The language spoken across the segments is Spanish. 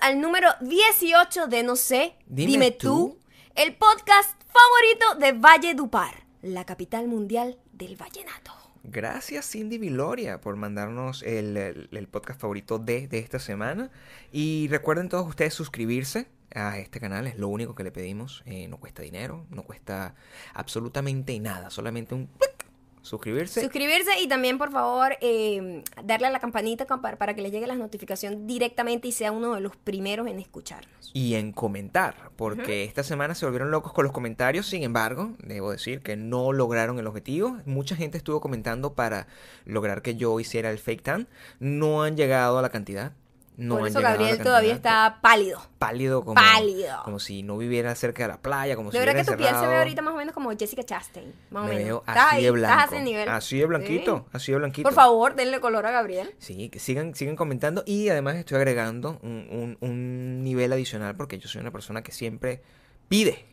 al número 18 de No sé, Dime dime, tú. tú, el podcast favorito de Valle Dupar, la capital mundial del vallenato. Gracias Cindy Viloria por mandarnos el, el- el podcast favorito de, de esta semana. Y recuerden todos ustedes suscribirse a este canal, es lo único que le pedimos. Eh, no cuesta dinero, no cuesta absolutamente nada, solamente un clic, suscribirse. Suscribirse y también, por favor, eh, darle a la campanita para, que les llegue las notificaciones directamente y sea uno de los primeros en escucharnos. y en comentar, porque esta semana se volvieron locos con los comentarios, sin embargo, debo decir que no lograron el objetivo. Mucha gente estuvo comentando para lograr que yo hiciera el fake tan, no han llegado a la cantidad. No por eso Gabriel todavía está pálido. pálido como Pálido. como si no viviera cerca de la playa, como De si verdad que tu piel se ve ahorita más o menos como Jessica Chastain. Más o Me menos. veo así ahí, de blanco. Nivel. Así de blanquito, Sí. así de blanquito. Por favor, denle color a Gabriel. Sí, que sigan, sigan comentando y además estoy agregando un, un- un nivel adicional porque yo soy una persona que siempre pide,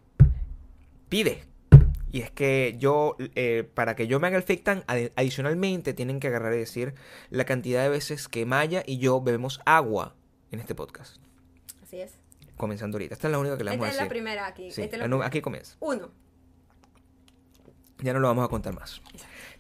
pide. Y es que yo, eh, para que yo me haga el fake tan, adi- adicionalmente tienen que agarrar y decir la cantidad de veces que Maya y yo bebemos agua en este podcast. Así es. Comenzando ahorita. Esta es la única que le vamos Esta es a la decir. primera aquí. Sí, Esta es la la nu- primera. aquí comienza. Uno. Ya no lo vamos a contar más.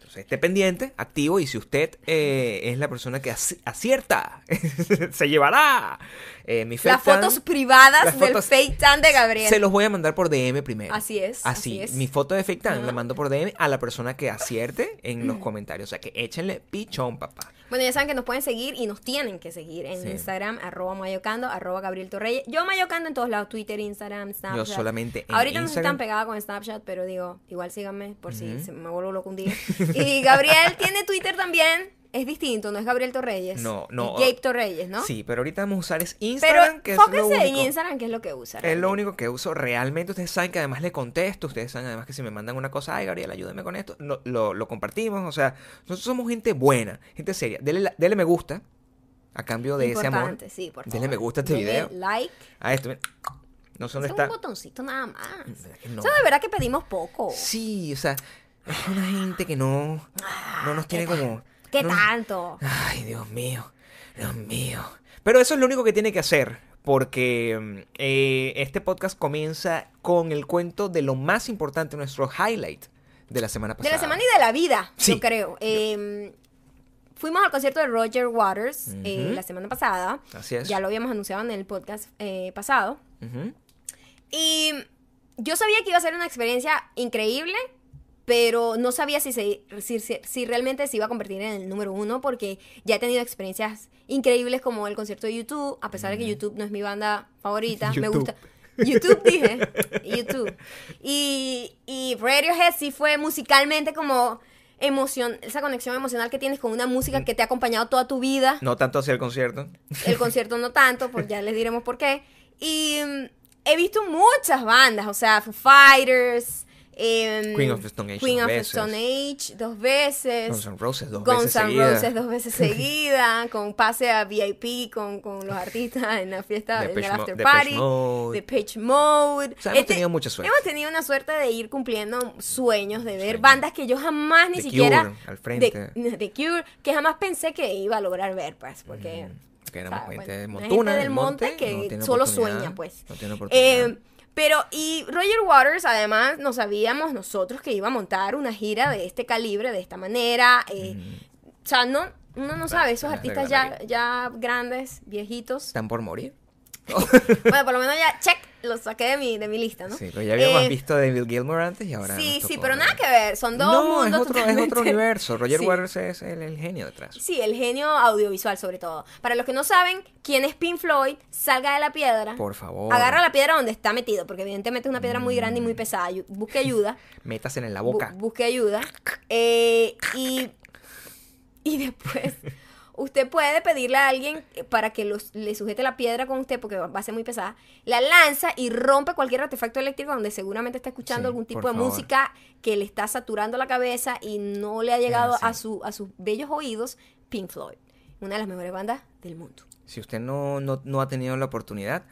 Entonces, esté pendiente, activo, y si usted eh, es la persona que aci- acierta, se llevará eh, mi Las tan. fotos privadas las del tan de Gabriel. Se los voy a mandar por DM primero. Así es, Así, así es. mi foto de fake tan la mando por DM a la persona que acierte en los comentarios. O sea, que échenle pichón, papá. Bueno, ya saben que nos pueden seguir y nos tienen que seguir en Sí. Instagram, arroba mayocando, arroba Gabriel Torreyes. Yo mayocando en todos lados, Twitter, Instagram, Snapchat. Yo solamente en Ahorita no estoy Instagram. tan pegada con Snapchat, pero digo, igual síganme por si se me vuelvo loco un día. Y Gabriel tiene Twitter también, es distinto, no es Gabriel Torreyes. No, no. Es Gabe Torreyes, ¿no? Sí, pero ahorita vamos a usar es Pero Instagram, que es lo fóquese en único. Instagram, que es lo que usa. Es lo único que uso realmente. Ustedes saben que además le contesto. Ustedes saben además que si me mandan una cosa, ay, Gabriel, ayúdame con esto. Lo, lo- lo compartimos. O sea, nosotros somos gente buena, gente seria. Dele, la- dele me gusta a cambio de ese amor. Sí, por favor. Denle me gusta a este Denle video. like. A esto. No sé dónde Es está. un botoncito nada más. No. O sea, de verdad que pedimos poco. Sí, o sea, es una gente que no, no nos tiene como. ¿Qué no- tanto? Ay, Dios mío, Dios mío. Pero eso es lo único que tiene que hacer, porque mm, eh, este podcast comienza con el cuento de lo más importante, nuestro highlight de la semana De pasada. la semana y de la vida, Sí. yo creo. Eh, fuimos al concierto de Roger Waters eh, la semana pasada. Así es. Ya lo habíamos anunciado en el podcast eh, pasado. Y yo sabía que iba a ser una experiencia increíble, pero no sabía si, se, si, realmente se iba a convertir en el número uno, porque ya he tenido experiencias increíbles como el concierto de YouTube, a pesar de que YouTube no es mi banda favorita. Me gusta. YouTube dije. YouTube. Y, y Radiohead sí fue musicalmente como emoción, esa conexión emocional que tienes con una música que te ha acompañado toda tu vida. No tanto hacia el concierto. El concierto no tanto, pues ya les diremos por qué. Y mm, he visto muchas bandas, o sea, Foo Fighters, em, Queen of the Stone Age Queen dos of the veces. Stone Age dos veces. Guns N' Roses dos Guns veces seguidas. Roses dos veces seguida, con pase a VIP con, con los artistas en la fiesta, en el Depeche Mo- after party, Mode. Depeche Mode. O sea, hemos Este- tenido mucha suerte. Hemos tenido una suerte de ir cumpliendo sueños, de ver bandas que yo jamás ni The siquiera... Cure, al frente. De, de Cure, que jamás pensé que iba a lograr ver, pues, porque... Que éramos o sea, gente bueno, de una Montuna, gente del monte, monte, que no solo sueña, pues. no tiene oportunidad. Eh, pero, y Roger Waters, además, no sabíamos nosotros que iba a montar una gira de este calibre, de esta manera. eh, O sea, no, uno no sabe, esos artistas ya, ya grandes, viejitos. ¿Están por morir? Bueno, por lo menos ya, check, los saqué de mi, de mi lista, ¿no? Sí, pero ya habíamos Eh, visto David Gilmour antes y ahora. Sí, sí, pero ver. nada que ver, son dos no, mundos es otro, es otro universo. Roger Sí. Waters es el, el genio detrás. Sí, el genio audiovisual sobre todo. Para los que no saben quién es Pink Floyd, salga de la piedra. Por favor. Agarra la piedra donde está metido, porque evidentemente es una piedra muy grande y Mm. muy pesada. Ayu- Busque ayuda. Métasela en la bu- boca. busque ayuda. Eh, y, y después usted puede pedirle a alguien para que los- le sujete la piedra con usted, porque va a ser muy pesada. La lanza y rompe cualquier artefacto eléctrico donde seguramente está escuchando Sí, algún tipo de favor. música que le está saturando la cabeza y no le ha llegado a, su, a sus bellos oídos. Pink Floyd, una de las mejores bandas del mundo. Si usted no, no, no ha tenido la oportunidad,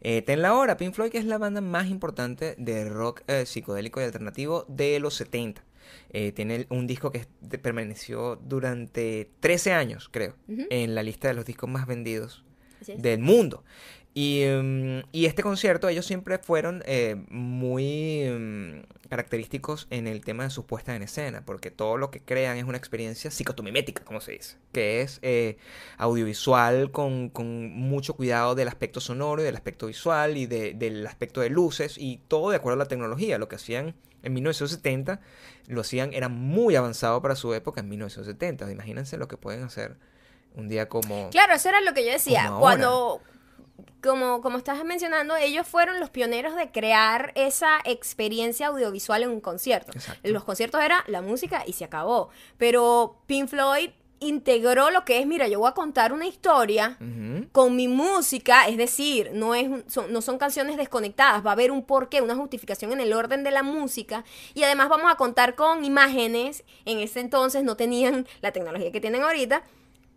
eh, tenla ahora. Pink Floyd que es la banda más importante de rock eh, psicodélico y alternativo de los 70. Eh, tiene un disco que permaneció durante 13 años, creo, en la lista de los discos más vendidos del mundo. Y, em, y este concierto, ellos siempre fueron eh, muy em, característicos en el tema de sus puestas en escena, porque todo lo que crean es una experiencia psicotomimética, como se dice, que es eh, audiovisual con, con mucho cuidado del aspecto sonoro y del aspecto visual y de- del aspecto de luces y todo de acuerdo a la tecnología. Lo que hacían en 1970, lo hacían, era muy avanzado para su época en 1970. Imagínense lo que pueden hacer un día como... Claro, eso era lo que yo decía. Cuando, como, como estás mencionando, ellos fueron los pioneros de crear esa experiencia audiovisual en un concierto. Exacto. Los conciertos era la música y se acabó. Pero Pink Floyd integró lo que es, mira, yo voy a contar una historia con mi música, es decir, no, es, un- son, no son canciones desconectadas, va a haber un porqué, una justificación en el orden de la música y además vamos a contar con imágenes, en ese entonces no tenían la tecnología que tienen ahorita.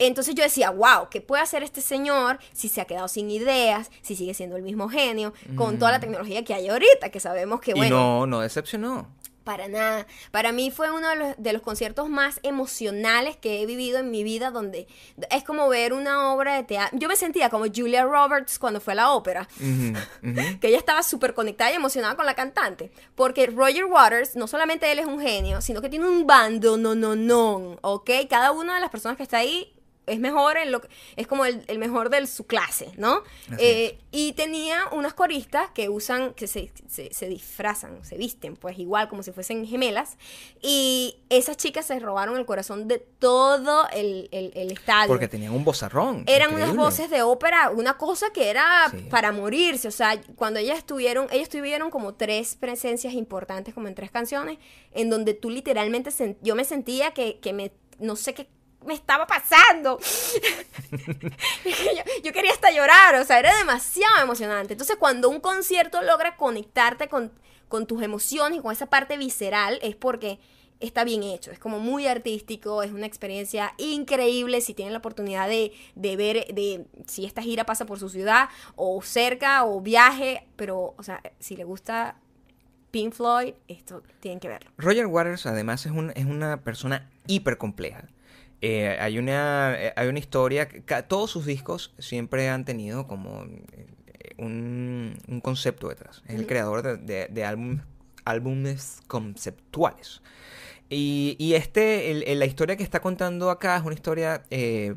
Entonces yo decía, wow, ¿qué puede hacer este señor si se ha quedado sin ideas, si sigue siendo el mismo genio, con toda la tecnología que hay ahorita, que sabemos que, Y bueno, no, no decepcionó. Para nada. Para mí fue uno de los, de los conciertos más emocionales que he vivido en mi vida, donde es como ver una obra de teatro. Yo me sentía como Julia Roberts cuando fue a la ópera, que ella estaba súper conectada y emocionada con la cantante. Porque Roger Waters, no solamente él es un genio, sino que tiene un bando, no, no, no, ¿ok? Cada una de las personas que está ahí es mejor en lo que- es como el, el mejor de su clase, ¿no? Eh, y tenía unas coristas que usan, que se, se, se disfrazan, se visten, pues igual como si fuesen gemelas. Y esas chicas se robaron el corazón de todo el, el, el estadio. Porque tenían un bozarrón. Eran unas increíble. voces de ópera, una cosa que era Sí. para morirse. O sea, cuando ellas estuvieron, ellos tuvieron como tres presencias importantes, como en tres canciones, en donde tú literalmente, yo me sentía que, que me, no sé qué me estaba pasando. yo, quería hasta llorar, o sea, era demasiado emocionante. Entonces, cuando un concierto logra conectarte con, con tus emociones y con esa parte visceral, es porque está bien hecho, es como muy artístico, es una experiencia increíble si tienen la oportunidad de, de ver, de si esta gira pasa por su ciudad o cerca o viaje, pero, o sea, si le gusta Pink Floyd, esto tienen que verlo. Roger Waters además es, un- es una persona hiper compleja. Eh, hay, una, eh, hay una historia, todos sus discos siempre han tenido como eh, un, un concepto detrás. Es el creador de, de- de álbum- álbumes conceptuales. Y, y este, el- el- la historia que está contando acá es una historia eh,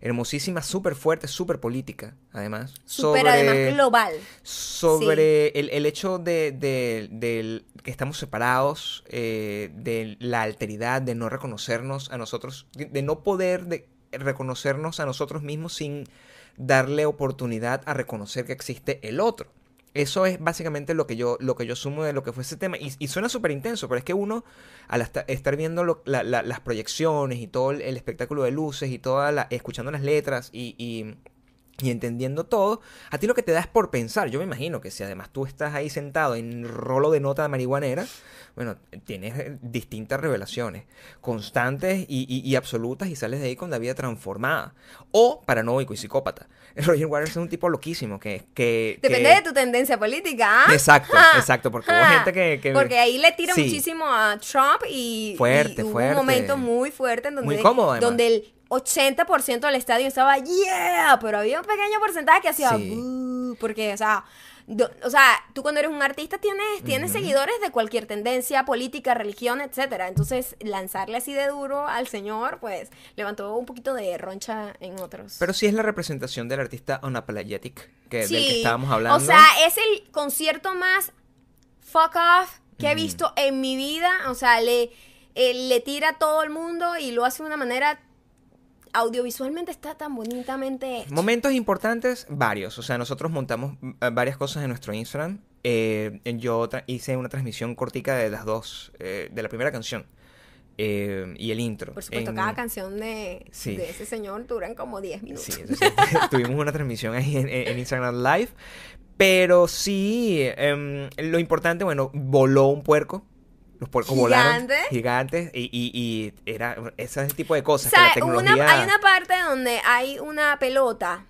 hermosísima, súper fuerte, súper política, además. Súper además global. sobre el, el hecho de, de- que estamos separados, eh, de la alteridad, de no reconocernos a nosotros, de, de no poder de reconocernos a nosotros mismos sin darle oportunidad a reconocer que existe el otro. Eso es básicamente lo que yo, lo que yo sumo de lo que fue ese tema. Y, suena súper intenso, pero es que uno, al esta- estar viendo las proyecciones y todo el, espectáculo de luces y toda la, escuchando las letras y, y- entendiendo todo, a ti lo que te da es por pensar. Yo me imagino que si además tú estás ahí sentado en rolo de nota marihuanera, bueno, tienes eh, distintas revelaciones, constantes y, y- y absolutas, y sales de ahí con la vida transformada. O paranoico y psicópata. Roger Waters es un tipo loquísimo que... que Depende que- de tu tendencia política, ¿ah? Exacto, exacto, porque hubo ja. gente que... que- Porque ahí le tira Sí. muchísimo a Trump y, Fuerte, y hubo fuerte. un momento muy fuerte en donde, Muy cómodo, además. donde el 80% del estadio estaba yeah, pero había un pequeño porcentaje que hacía Sí. Porque, o sea, do- o sea, tú cuando eres un artista tienes, tienes seguidores de cualquier tendencia política, religión, etcétera. Entonces, lanzarle así de duro al señor, pues, levantó un poquito de roncha en otros. Pero sí es la representación del artista unapologetic que, del que estábamos hablando. O sea, es el concierto más fuck off que he visto en mi vida. O sea, le, eh, le tira a todo el mundo y lo hace de una manera. Audiovisualmente está tan bonitamente hecho. Momentos importantes, varios. O sea, nosotros montamos eh, varias cosas en nuestro Instagram. Eh, yo hice una transmisión cortica de las dos, eh, de la primera canción eh, y el intro. Por supuesto, en- cada canción de, Sí. de ese señor duran como 10 minutos. Sí, entonces, tuvimos una transmisión ahí en, en Instagram Live. Pero sí, em, lo importante, bueno, voló un puerco. Los puercos volaron. Gigante. Gigantes. Y, y, y era, ese es el tipo de O cosas sea, que la una- tecnología... hay una parte donde hay una pelota.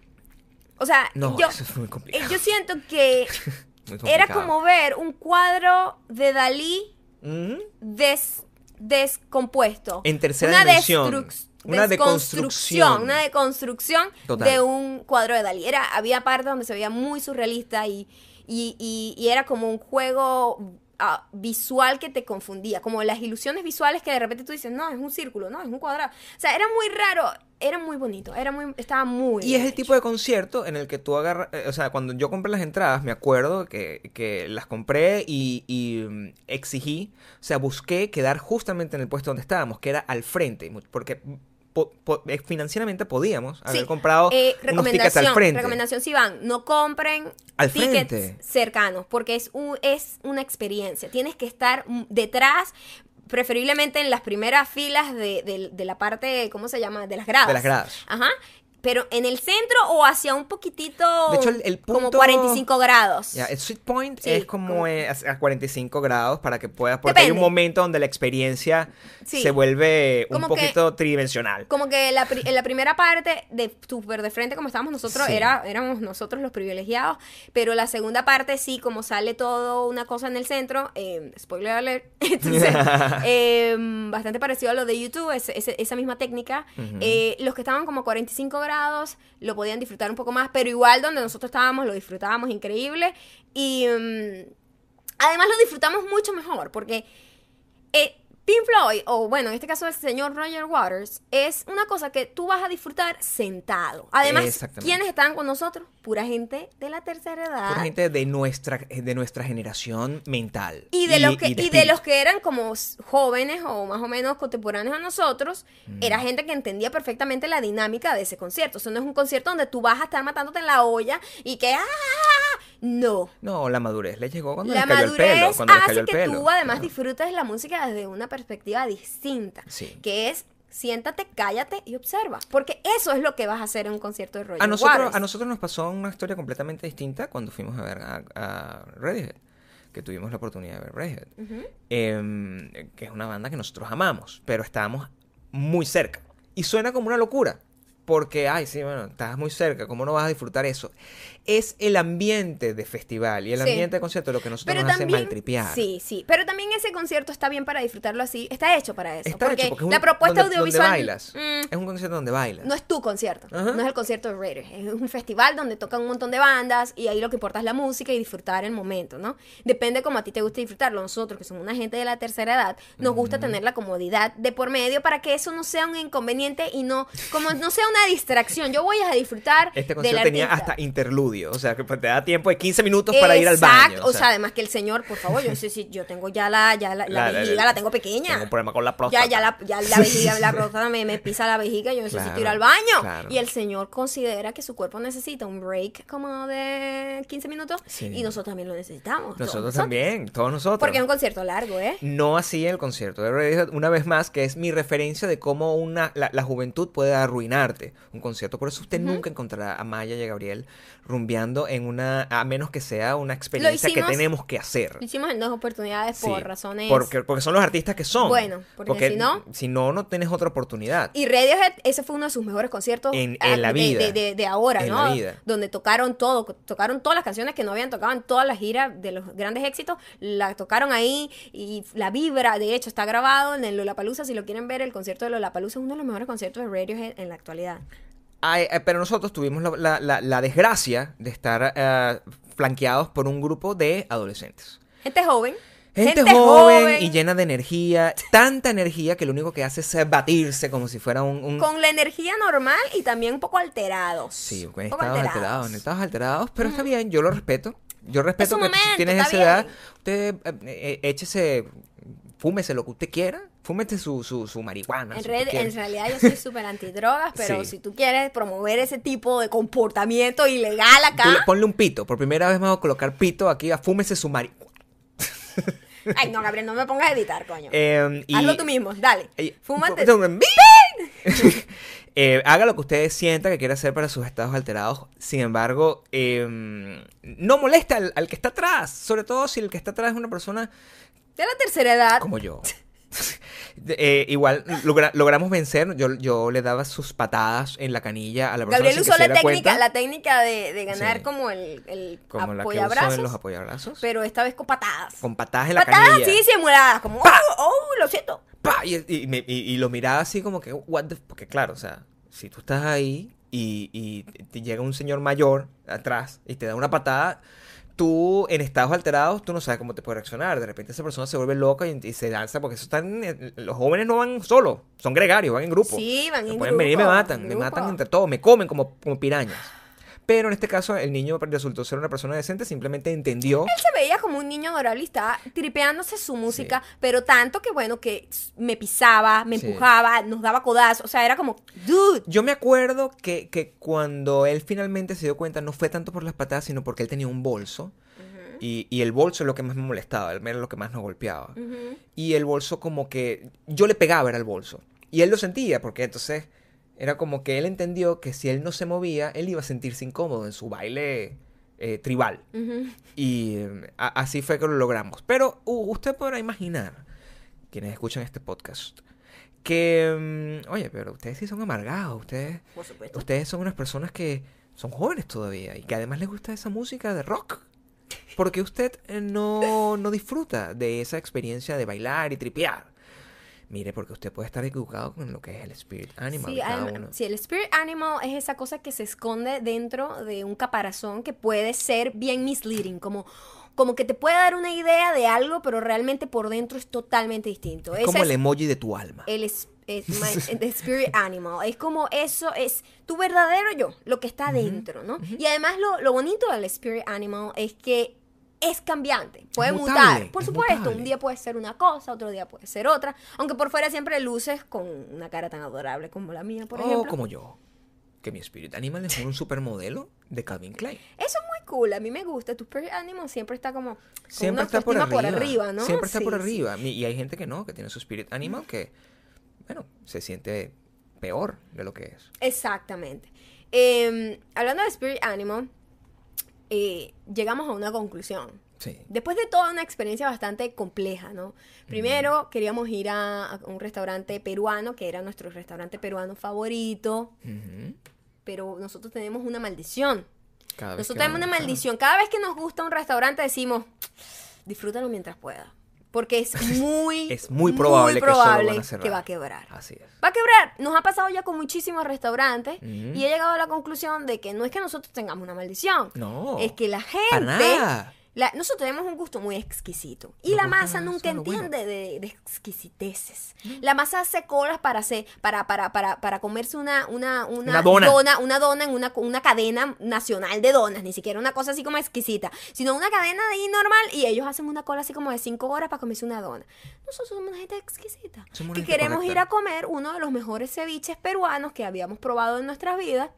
O sea, No, yo, eso es muy complicado. yo siento que era como ver un cuadro de Dalí Mm, des- descompuesto. En tercera Una dimensión. Una deconstrucción. una deconstrucción Total. de un cuadro de Dalí. Era, había partes donde se veía muy surrealista y, y, y- y era como un juego ah, visual que te confundía, como las ilusiones visuales que de repente tú dices, no, es un círculo, no, es un cuadrado. O sea, era muy raro, era muy bonito, era muy, estaba muy Y es el hecho. tipo de concierto en el que tú agarras, eh, o sea, cuando yo compré las entradas, me acuerdo que, que las compré y, y, mm, exigí, o sea, busqué quedar justamente en el puesto donde estábamos, que era al frente, porque po- po- eh, financieramente podíamos haber Sí. comprado Eh, unos tickets al recomendación, frente. recomendación si van, no compren Al tickets frente. cercanos, porque es, un, es una experiencia. Tienes que estar detrás, preferiblemente en las primeras filas de, de- de la parte, ¿cómo se llama? De las gradas. De las gradas. Ajá. Pero en el centro o hacia un poquitito. De hecho, el- el Como punto- 45 grados. Ya, el sweet point Sí, es como, como- eh, a a 45 grados para que puedas, porque hay un Depende. momento donde la experiencia Sí. se vuelve un Como que- poquito tridimensional. Como que la, pri- en la primera parte, de súper de frente como estábamos nosotros, Sí. era, éramos nosotros los privilegiados, pero la segunda parte sí, como sale todo una cosa en el centro, eh, spoiler alert, entonces, eh, bastante parecido a lo de YouTube, ese- ese- esa misma técnica, Ujú. eh, los que estaban como a 45 grados lo podían disfrutar un poco más, pero igual donde nosotros estábamos lo disfrutábamos increíble y mm, además lo disfrutamos mucho mejor porque... Eh, Pink Floyd, o bueno, en este caso el señor Roger Waters, es una cosa que tú vas a disfrutar sentado. Además. ¿quiénes estaban con nosotros? Pura gente de la tercera edad. Pura gente de nuestra, de nuestra generación mental. Y de, los que, y de, los que eran como jóvenes o más o menos contemporáneos a nosotros, Mm. era gente que entendía perfectamente la dinámica de ese concierto. Eso no es un concierto donde tú vas a estar matándote en la olla y que ¡ah! No. No, la madurez le llegó cuando La les cayó el madurez pelo. Cuando hace cayó el que pelo. tú además Claro. disfrutes la música desde una perspectiva distinta. Sí. Que es siéntate, cállate y observa. Porque eso es lo que vas a hacer en un concierto de Roger A nosotros, Waters. a nosotros nos pasó una historia completamente distinta cuando fuimos a ver a, a Radiohead, que tuvimos la oportunidad de ver Radiohead, em, que es una banda que nosotros amamos, pero estábamos muy cerca. Y suena como una locura, porque, ay, sí, bueno, estás muy cerca, ¿cómo no vas a disfrutar eso? Es el ambiente de festival y el Sí. ambiente de concierto lo que nosotros Pero nos hace también, maltripear. sí, sí, pero también ese concierto está bien para disfrutarlo así, está hecho para eso, Está porque, hecho porque es un- la propuesta donde- audiovisual donde bailas. mm, Es un concierto donde bailas. no es tu concierto, Ajá. no es el concierto de Raiders, es un festival donde tocan un montón de bandas y ahí lo que importa es la música y disfrutar el momento, ¿no? Depende como a ti te guste disfrutarlo. Nosotros, que somos una gente de la tercera edad, nos gusta tener la comodidad de por medio para que eso no sea un inconveniente y no, como no sea una distracción. Yo voy a disfrutar Este del concierto tenía hasta interludio, o sea, que pues, te da tiempo de 15 minutos para ir al Exacto, baño. o sea, además que el señor, por favor, yo sé si yo tengo ya la, ya la, la La- la- vejiga, la, tengo pequeña. Tengo un problema con la próstata. Ya, ya la, ya la vejiga, la próstata me, me pisa la vejiga, yo necesito Claro, ir al baño. claro. Y el señor considera que su cuerpo necesita un break como de 15 minutos Sí. y nosotros también lo necesitamos. todos Nosotros también, todos nosotros. Porque es un concierto largo, ¿eh? No así el concierto de Radiohead, una vez más, que es mi referencia de cómo una, la, la juventud puede arruinarte un concierto. Por eso usted nunca encontrará a Maya y a Gabriel rumbeando en una, a menos que sea una experiencia hicimos- que tenemos que hacer. Lo hicimos en dos oportunidades por Sí, razones... Porque, porque son los artistas que son. Bueno, porque si no- Si no, no tienes otra oportunidad. Y Radiohead, ese fue uno de sus mejores conciertos En- la de- vida. De, de- de ahora, En ¿no? la vida. Donde tocaron todo, tocaron todas las canciones que no habían tocado en toda la gira de los grandes éxitos, la tocaron ahí y la vibra, de hecho, está grabado en el Lollapalooza, si lo quieren ver, el concierto de Lollapalooza es uno de los mejores conciertos de Radiohead en la actualidad. Ay, eh, pero nosotros tuvimos la, la- la- la desgracia de estar eh, flanqueados por un grupo de adolescentes. Gente joven. Gente, joven, y llena de energía, tanta energía que lo único que hace es eh, batirse como si fuera un... un- Con la energía normal y también un poco alterados. Sí, Un en poco estados alterados, en estados alterados, pero está bien, yo lo respeto. Yo respeto que momento, si tienes esa edad, bien. usted eh, eh, échese, fúmese lo que usted quiera, fúmete su, su, su marihuana. En, si red- usted quiere. en realidad yo soy súper antidrogas, pero Sí. si tú quieres promover ese tipo de comportamiento ilegal acá, Tú le- ponle un pito, por primera vez me voy a colocar pito aquí, a fúmese su marihuana. Ay, no, Gabriel, no me pongas a editar, coño. Eh, y- Hazlo tú mismo, dale. Eh, Fúmate. Eh, haga lo que usted sienta que quiere hacer para sus estados alterados. Sin embargo, eh, no molesta al, al que está atrás. Sobre todo si el que está atrás es una persona De la tercera edad. como yo. Eh, igual logra- logramos vencer. Yo, yo le daba sus patadas en la canilla a la persona. Gabriel usó la técnica, cuenta, la técnica de, de ganar Sí. como el, el como la que uso en apoyabrazos, los apoyabrazos. pero esta vez con patadas. con patadas en la patadas canilla. así simuladas, como, oh, oh, lo siento. ¡pa! Y, y me- y- y lo miraba así como que, what the... Porque claro, o sea, si tú estás ahí y, y te llega un señor mayor atrás y te da una patada, tú en estados alterados, tú no sabes cómo te puede reaccionar. De repente esa persona se vuelve loca y, y se lanza porque eso están... Los jóvenes no van solos, son gregarios, van en grupo. Sí, van Me en pueden venir y me grupo, matan, me grupo. matan entre todos, me comen como, como pirañas. Pero en este caso el niño resultó ser una persona decente, simplemente entendió. Él se veía como un niño adorable y estaba tripeándose su música, pero tanto que bueno, que me pisaba, me Sí. empujaba, nos daba codazos, o sea, era como, dude, Yo me acuerdo que, que cuando él finalmente se dio cuenta, no fue tanto por las patadas, sino porque él tenía un bolso. y, y el bolso es lo que más me molestaba, era lo que más nos golpeaba. Y el bolso como que yo le pegaba era el bolso. Y él lo sentía, porque entonces era como que él entendió que si él no se movía, él iba a sentirse incómodo en su baile eh, tribal. Y a- así fue que lo logramos. Pero uh, usted podrá imaginar, quienes escuchan este podcast, que, mm, oye, pero ustedes sí son amargados, ustedes, Por supuesto. ustedes son unas personas que son jóvenes todavía y que además les gusta esa música de rock. Porque usted eh, no, no disfruta de esa experiencia de bailar y tripear. Mire, porque usted puede estar equivocado con lo que es el spirit animal Sí, de cada adem- uno. sí, el spirit animal es esa cosa que se esconde dentro de un caparazón que puede ser bien misleading, como, como que te puede dar una idea de algo, pero realmente por dentro es totalmente distinto. Es Ese como el emoji de tu alma. el es- es my- the spirit animal. Es como eso, es tu verdadero yo, lo que está dentro, ¿no? Y además lo, lo bonito del spirit animal es que es cambiante, puede mutable, mutar. Por es supuesto, mutable. un día puede ser una cosa, otro día puede ser otra, aunque por fuera siempre luces con una cara tan adorable como la mía, por o ejemplo. como yo. Que mi spirit animal es un supermodelo de Calvin Klein. Eso es muy cool, a mí me gusta. Tu spirit animal siempre está como con Siempre una está por arriba. por arriba, ¿no? Siempre está Sí, por arriba. Y hay gente que no, que tiene su spirit animal que, bueno, se siente peor de lo que es. Exactamente. Eh, hablando de Spirit Animal, eh, llegamos a una conclusión. Sí. Después de toda una experiencia bastante compleja, ¿no? Primero queríamos ir a, a un restaurante peruano, que era nuestro restaurante peruano favorito, pero nosotros tenemos una maldición. Cada Nosotros tenemos una maldición. Cada vez que nos gusta un restaurante decimos, disfrútalo mientras pueda. Porque es muy, Es muy probable que van a va a quebrar. Así es. Va a quebrar. Nos ha pasado ya con muchísimos restaurantes y he llegado a la conclusión de que no es que nosotros tengamos una maldición. No. Es que la gente... la- nosotros tenemos un gusto muy exquisito. Y Nos la masa nunca bueno. entiende de, de exquisiteces. La masa hace colas para hacer, para, para, para, para comerse una, una, una, Una dona. una dona en una, una cadena nacional de donas, ni siquiera una cosa así como exquisita, sino una cadena de ahí normal y ellos hacen una cola así como de cinco horas para comerse una dona. Nosotros somos una gente exquisita. Somos que gente queremos correcta. ir a comer uno de los mejores ceviches peruanos que habíamos probado en nuestras vidas.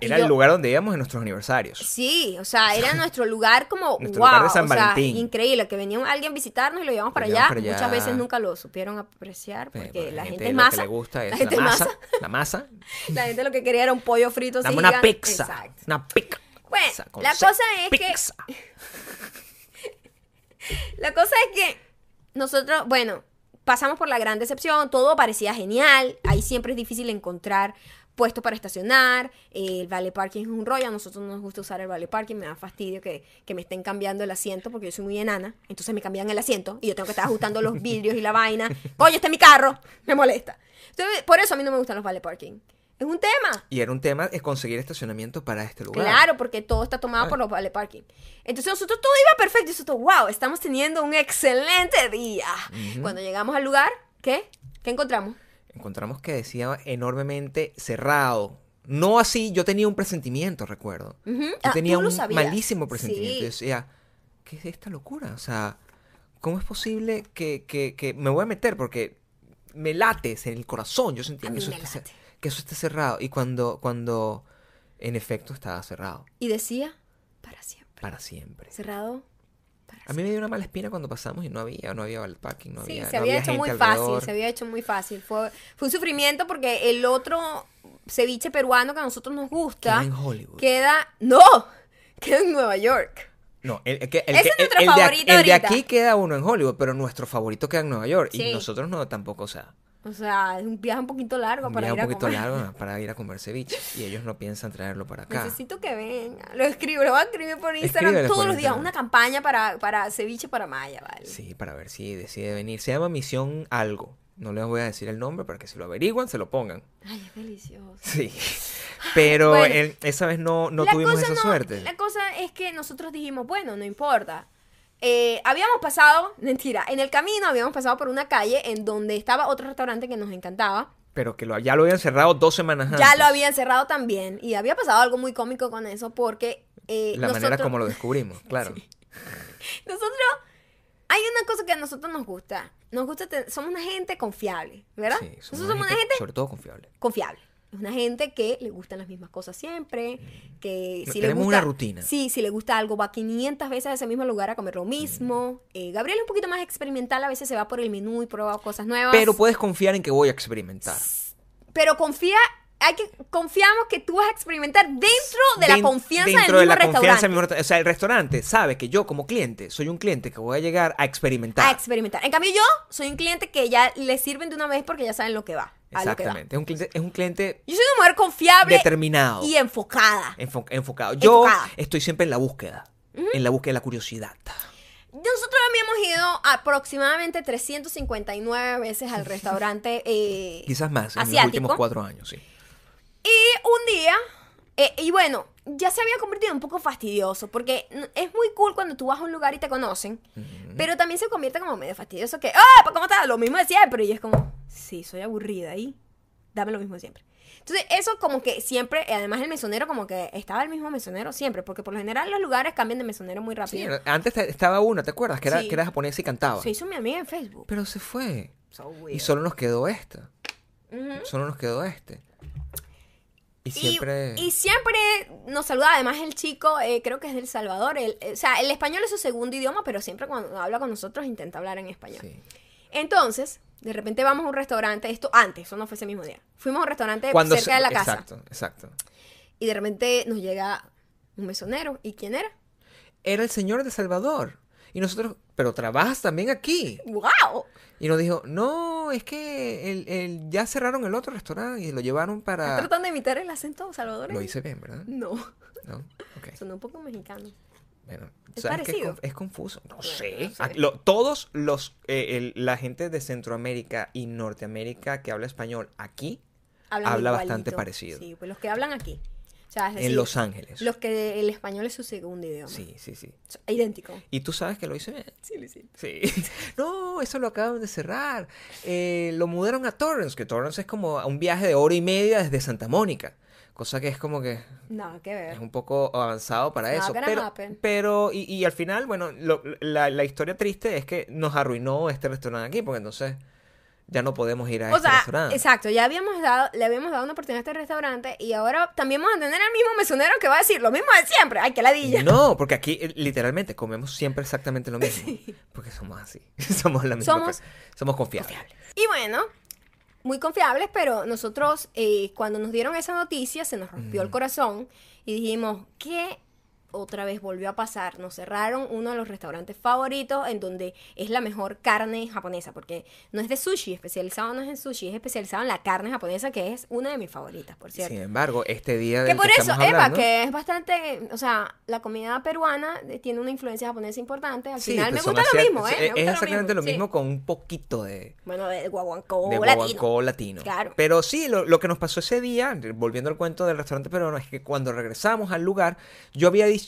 Era yo- el lugar donde íbamos en nuestros aniversarios. Sí, o sea, era nuestro lugar como Nuestro wow, lugar de San o sea, Valentín. increíble que venía alguien a visitarnos y lo llevamos para Lo allá. llevamos para allá. Muchas veces nunca lo supieron apreciar porque la gente, lo es que masa. le gusta es la la, gente es masa. masa. La masa. La gente lo que quería era un pollo frito así Dame una gigante. pizza. Exacto. Una pizza. Bueno, con la cosa es que- Pizza. La cosa es que nosotros, bueno, pasamos por la gran decepción, todo parecía genial, ahí siempre es difícil encontrar puesto para estacionar, el vale parking es un rollo, a nosotros no nos gusta usar el vale parking, me da fastidio que, que me estén cambiando el asiento porque yo soy muy enana, entonces me cambian el asiento y yo tengo que estar ajustando los vidrios y la vaina, coño, este es mi carro, me molesta. Entonces, por eso a mí no me gustan los vale parking. Es un tema. Y era un tema es conseguir estacionamiento para este lugar. Claro, porque todo está tomado por los vale parking. Entonces nosotros todo iba perfecto y nosotros, wow, estamos teniendo un excelente día. Cuando llegamos al lugar, ¿qué? ¿Qué encontramos? Encontramos que decía enormemente cerrado. No así, yo tenía un presentimiento, recuerdo. Yo Ah, tenía un sabías. malísimo presentimiento. Sí. Yo decía, ¿qué es esta locura? O sea, ¿cómo es posible que, que- que me voy a meter? Porque me late en el corazón. Yo sentía que eso, está, que eso está cerrado. Y cuando, cuando en efecto estaba cerrado. Y decía, para siempre. Para siempre. Cerrado. Para A mí me dio una mala espina cuando pasamos y no había, no había el parking, no Sí, había se no había había hecho muy fácil, se había hecho muy fácil. Fue, fue un sufrimiento porque el otro ceviche peruano que a nosotros nos gusta Queda en Hollywood. queda, no, queda en Nueva York. No, el, el que- el es el- de, aquí- de queda uno en Hollywood, pero nuestro favorito queda en Nueva York. Sí. Y nosotros no tampoco, o sea, O sea, es un viaje un poquito largo un para ir un a poquito comer. largo para ir a comer ceviche. Y ellos no piensan traerlo para acá. Necesito que venga. Lo escribo, lo voy a escribir por Instagram todos por los días. Una campaña para, para ceviche para Maya, ¿vale? Sí, para ver si decide venir. Se llama Misión Algo. No les voy a decir el nombre para que si lo averiguan, se lo pongan. Ay, es delicioso. Sí. Pero Bueno. el- esa vez no, no tuvimos esa no- suerte. La cosa es que nosotros dijimos, bueno, no importa. Eh, habíamos pasado, mentira, en el camino habíamos pasado por una calle en donde estaba otro restaurante que nos encantaba. Pero que lo, ya lo habían cerrado dos semanas antes. Ya lo habían cerrado también. Y había pasado algo muy cómico con eso porque... eh, La manera nosotros- como lo descubrimos, claro. Nosotros, hay una cosa que a nosotros nos gusta. Nos gusta, te- somos una gente confiable, ¿verdad? Sí, nosotros somos somos una gente Sobre todo confiable. confiable. Es una gente que le gustan las mismas cosas siempre, que si le tenemos gusta... una rutina. Sí, si le gusta algo va 500 veces a ese mismo lugar a comer lo mismo. Eh, Gabriel es un poquito más experimental, a veces se va por el menú y prueba cosas nuevas. Pero puedes confiar en que voy a experimentar. Pero confía, hay que, confiamos que tú vas a experimentar dentro de la confianza del mismo de la restaurante. confianza del mismo. O sea, el restaurante sabe que yo como cliente soy un cliente que voy a llegar a experimentar. a experimentar. En cambio, yo soy un cliente que ya le sirven de una vez porque ya saben lo que va. Exactamente. Es un cliente, es un cliente Yo soy una mujer confiable determinado. y enfocada. enfo- enfocado. Yo Enfocada. estoy siempre en la búsqueda. En la búsqueda de la curiosidad. Nosotros habíamos ido aproximadamente 359 veces al restaurante eh, Quizás más en los últimos cuatro años, sí. Y un día, eh, y bueno, ya se había convertido en un poco fastidioso, porque es muy cool cuando tú vas a un lugar y te conocen, pero también se convierte como medio fastidioso que, ¡ah! ¿Cómo estás? Lo mismo de siempre. Y es como, sí, soy aburrida y dame lo mismo de siempre. Entonces, eso como que siempre, y además el mesonero como que estaba el mismo mesonero siempre, porque por lo general los lugares cambian de mesonero muy Sí, rápido. antes te- estaba una, ¿te acuerdas? Que era, Sí. que era japonesa y cantaba. Se hizo mi amiga en Facebook. Pero se fue. So Y solo nos quedó esta. Ujú. Solo nos quedó este. Y siempre. Y, siempre nos saluda, además el chico, eh, creo que es del Salvador. el- eh, o sea, el español es su segundo idioma, pero siempre cuando habla con nosotros intenta hablar en español. Sí. Entonces, de repente vamos a un restaurante, esto antes, eso no fue ese mismo día. Fuimos a un restaurante Cuando cerca se- de la casa. Exacto, exacto. Y de repente nos llega un mesonero. ¿Y quién era? Era el señor de Salvador. Y nosotros, pero trabajas también aquí. ¡Wow! Y nos dijo, no, es que el, el- ya cerraron el otro restaurante y lo llevaron ¿Estás para... tratando de imitar el acento salvadoreño? Lo hice bien, ¿verdad? No, No, ok. sonó un poco mexicano. Bueno, ¿Es parecido? conf- es confuso. No sé. no sé. Ah, lo- todos los, eh, el- la gente de Centroamérica y Norteamérica que habla español aquí, Hablan Habla igualito. bastante parecido. Sí, pues los que hablan aquí. O sea, es en Los Ángeles. Los que el español es su segundo idioma. Sí, sí, sí. Son idénticos. Y tú sabes que lo hice bien. Sí, lo. Sí. No, eso lo acaban de cerrar. Eh, lo mudaron a Torrance, que Torrance es como un viaje de hora y media desde Santa Mónica. Cosa que es como que Nada que ver. es un poco avanzado para eso. Pero, happen. pero y, y al final, bueno, lo- la, la historia triste es que nos arruinó este restaurante aquí, porque entonces ya no podemos ir a O este sea, restaurante. exacto, ya habíamos dado, le habíamos dado una oportunidad a este restaurante y ahora también vamos a tener al mismo mesonero que va a decir lo mismo de siempre. Ay, qué ladilla. No, porque aquí eh, literalmente comemos siempre exactamente lo mismo. Porque somos así. somos la misma Somos. Somos confiables. Y bueno, muy confiables, pero nosotros eh, cuando nos dieron esa noticia se nos rompió el corazón y dijimos, ¿qué otra vez volvió a pasar? Nos cerraron uno de los restaurantes favoritos en donde es la mejor carne japonesa, porque no es de sushi, especializado no es en sushi, es especializado en la carne japonesa, que es una de mis favoritas, por cierto. Sin embargo, este día Que por que eso, estamos Eva, hablando, que es bastante, o sea, la comida peruana eh, tiene una influencia japonesa importante. Al sí, final pues me son gusta lo mismo, ¿eh? Es, Me gusta es exactamente lo sí. mismo con un poquito de, Bueno, de guaguancó de latino. latino. Claro. Pero sí, lo, lo que nos pasó ese día, volviendo al cuento del restaurante peruano, es que cuando regresamos al lugar, yo había dicho,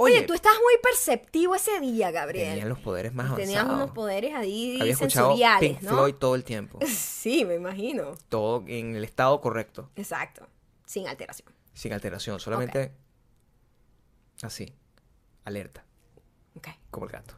Oye, oye, tú estás muy perceptivo ese día, Gabriel. tenían los poderes más avanzados. Tenías unos poderes ahí Había escuchado Pink ¿no? Floyd todo el tiempo. Sí, me imagino. todo en el estado correcto, Exacto. Sin alteración. sin alteración, solamente así, alerta, Como el gato.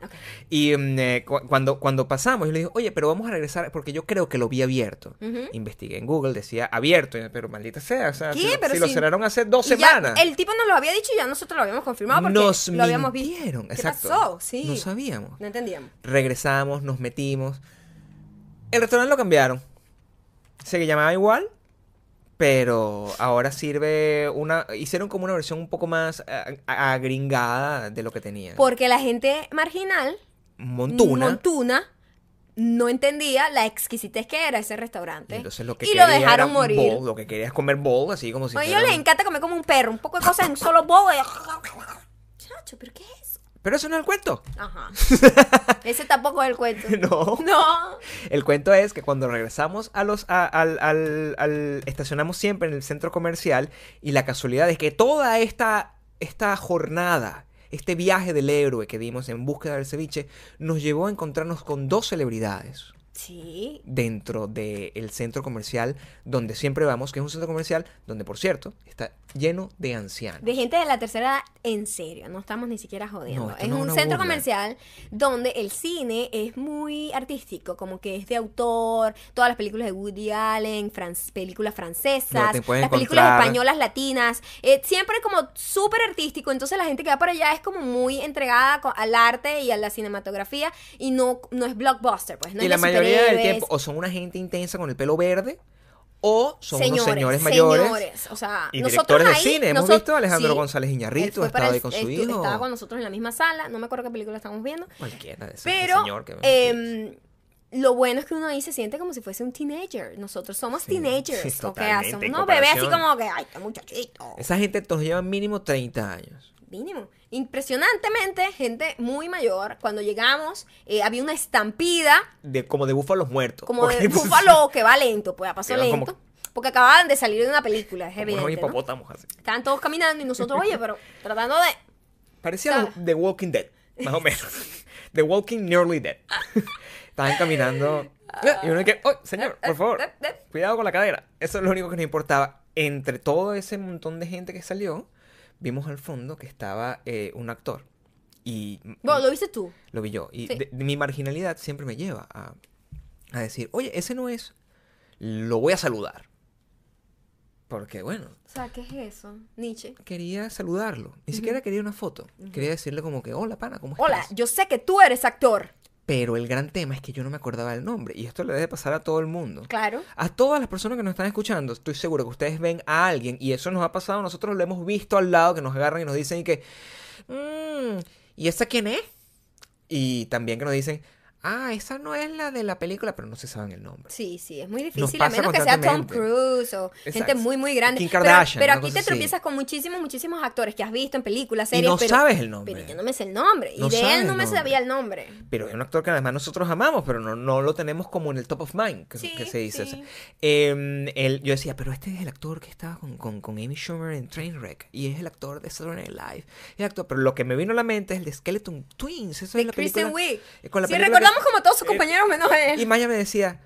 Y mm, eh, cu- cuando, cuando pasamos, yo le dije, oye, pero vamos a regresar, porque yo creo que lo vi abierto. Investigué en Google, decía abierto, pero maldita sea, o sea, si, lo- Pero si lo si- cerraron hace dos ya semanas. el tipo nos lo había dicho y ya nosotros lo habíamos confirmado porque Nos lo habíamos visto. mintieron, ¿Qué exacto. pasó? Sí. No sabíamos. No entendíamos. Regresamos, nos metimos. El restaurante lo cambiaron. Se llamaba igual, pero ahora sirve una... Hicieron como una versión un poco más eh, agringada de lo que tenía. Porque la gente marginal, Montuna. Montuna, no entendía la exquisitez que era ese y restaurante. entonces lo que y lo dejaron era morir. bowl, lo que quería es comer bowl, así como si fuera ellos les encanta comer como un perro, un poco de cosas en solo bowl. y- Chacho, ¿pero qué es? Pero eso no es el cuento. Ajá. Ese tampoco es el cuento. No. No. El cuento es que cuando regresamos a los a- al, al- al- estacionamos siempre en el centro comercial y la casualidad es que toda esta esta jornada, este viaje del héroe que dimos en búsqueda del ceviche nos llevó a encontrarnos con dos celebridades Sí. dentro del centro comercial donde siempre vamos, que es un centro comercial donde por cierto está lleno de ancianos. De gente de la tercera edad, en serio, no estamos ni siquiera jodiendo. No, es no un centro burla. comercial donde el cine es muy artístico, como que es de autor, todas las películas de Woody Allen, fran- películas francesas, las películas españolas latinas, eh, siempre como súper artístico, entonces la gente que va para allá es como muy entregada al arte y a la cinematografía y no, no es blockbuster, pues no y es la de mayoría del superhéroes. tiempo o son una gente intensa con el pelo verde o son señores, unos señores mayores. señores, o sea, Y directores de ahí, cine. Hemos visto a Alejandro sí, González fue estaba ahí con su hijo. Estaba con nosotros en la misma sala, no me acuerdo qué película estábamos viendo. Cualquiera de esos Pero señor que em, lo bueno es que uno ahí se siente como si fuese un teenager. Nosotros somos Sí, teenagers. sí, o sea, totalmente, somos unos bebés así como que, ay, qué muchachito. Esa gente nos lleva mínimo 30 años. Mínimo. Impresionantemente, gente muy mayor. Cuando llegamos, eh, había una estampida De, como de búfalos muertos. como de búfalo que va lento, pues a paso Iban lento. como- Porque acababan de salir de una película, es como unos evidente. ¿no? hipopótamos así. Estaban todos caminando y nosotros, oye, pero tratando de. Parecía. The Walking Dead, más o menos. The Walking Nearly Dead. Estaban caminando. Y uno que, oh, señor, por favor, cuidado con la cadera. Eso es lo único que nos importaba. Entre todo ese montón de gente que salió, vimos al fondo que estaba eh, un actor. Y Bueno, lo viste tú. lo vi yo. Y Sí. de- de mi marginalidad siempre me lleva a, a decir, oye, ese no es. Lo voy a saludar. Porque, bueno, O sea, ¿qué es eso? Nietzsche. quería saludarlo. Ni siquiera quería una foto. Quería decirle como que, hola, pana, ¿cómo estás? Hola, yo sé que tú eres actor. Pero el gran tema es que yo no me acordaba del nombre. Y esto le debe pasar a todo el mundo. Claro. A todas las personas que nos están escuchando, estoy seguro que ustedes ven a alguien, y eso nos ha pasado, nosotros lo hemos visto al lado, que nos agarran y nos dicen y que, "Mm, ¿y esa quién es? Y también que nos dicen, ah, esa no es la de la película, pero no se saben el nombre. Sí, sí, es muy difícil, a menos que sea Tom. Cruise o gente muy, muy grande. Kim Pero- Kardashian, pero, aquí te así. tropiezas con muchísimos, muchísimos actores que has visto en películas, Y series, no pero, sabes el nombre. pero yo no me sé el nombre. No y de él no me sabía el nombre. Pero es un actor que además nosotros amamos, pero no, no lo tenemos como en el top of mind, que, Sí, que se dice. sí. Em, él- yo decía, pero este es el actor que estaba con, con, con Amy Schumer en Trainwreck. Y es el actor de Saturday Night Live. El actor, pero lo que me vino a la mente es el de Skeleton Twins. Esa De es la Kristen película. Wiig. con la Sí, película recordamos como todos sus eh, compañeros menos a él. Y Maya me decía,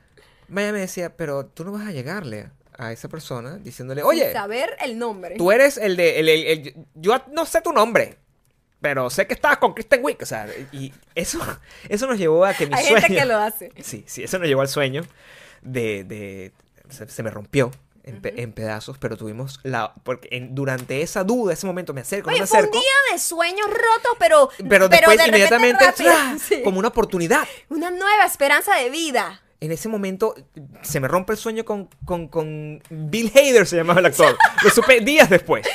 Maya me decía, pero tú no vas a llegarle a esa persona diciéndole, Sin oye, saber el nombre. tú eres el de, el- el- el- yo no sé tu nombre, pero sé que estabas con Kristen Wiig, o sea, y eso, eso nos llevó a que mi Hay sueño, gente que lo hace. sí, sí, eso nos llevó al sueño de, de se, se me rompió en, pe- en pedazos, pero tuvimos la, porque en- durante esa duda, ese momento me acerco, no Oye, me fue un acerco, día de sueños rotos, pero, pero después de inmediatamente, rápido. Sí. como una oportunidad. Una nueva esperanza de vida. En ese momento se me rompe el sueño con, con, con Bill Hader, se llamaba el actor. Lo supe días después.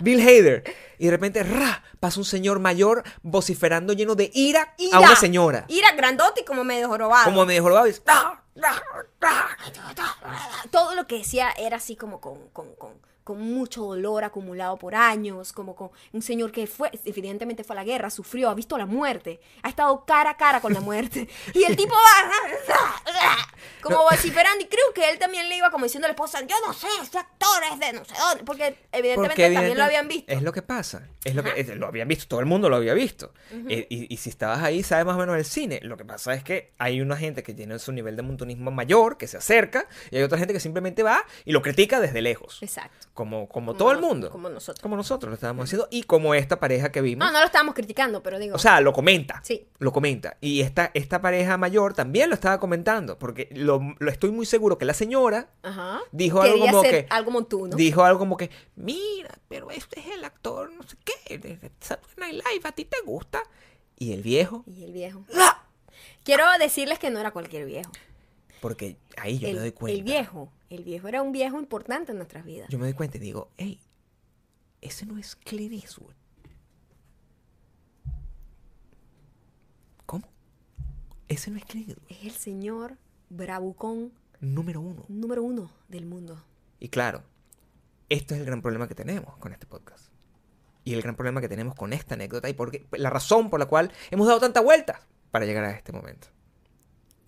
Bill Hader. Y de repente, ¡ra! pasa un señor mayor vociferando lleno de ira, Ira. a una señora. Ira grandote y como medio jorobado. Como medio jorobado. y dice, "Ah, ah, ah". Todo lo que decía era así como con, con, con, con mucho dolor acumulado por años, como con un señor que fue, evidentemente fue a la guerra, sufrió, ha visto la muerte, ha estado cara a cara con la muerte. Y el tipo va como vociferando y creo que él también le iba como diciendo a la esposa, yo no sé, este actor es de no sé dónde, porque evidentemente Porque también lo habían visto. Es lo que pasa. Es lo que es- lo habían visto, todo el mundo lo había visto. Eh, y, y si estabas ahí, sabes más o menos el cine. Lo que pasa es que hay una gente que tiene su nivel de montonismo mayor, que se acerca, y hay otra gente que simplemente va y lo critica desde lejos. Exacto. Como, como Como todo el mundo. como nosotros. Como nosotros lo estábamos haciendo. Y como esta pareja que vimos. No, no lo estábamos criticando, pero digo. O sea, lo comenta. Sí. Lo comenta. Y esta, esta pareja mayor también lo estaba comentando. Porque lo, lo estoy muy seguro que la señora Ajá. dijo algo como que- algo montuno. dijo algo como que, mira, pero este es el actor, no sé qué, de Saturday Night Live, ¿a ti te gusta? Y el viejo, Y el viejo. ¡ah! Quiero decirles que no era cualquier viejo. Porque ahí yo el, me doy cuenta. el viejo. El viejo era un viejo importante en nuestras vidas. Yo me doy cuenta y digo, hey, ese no es Clint Eastwood. ¿Cómo? Ese no es Clint Eastwood. Es el señor bravucón Número uno. número uno del mundo. Y claro, esto es el gran problema que tenemos con este podcast. y el gran problema que tenemos con esta anécdota y porque, la razón por la cual hemos dado tanta vuelta para llegar a este momento.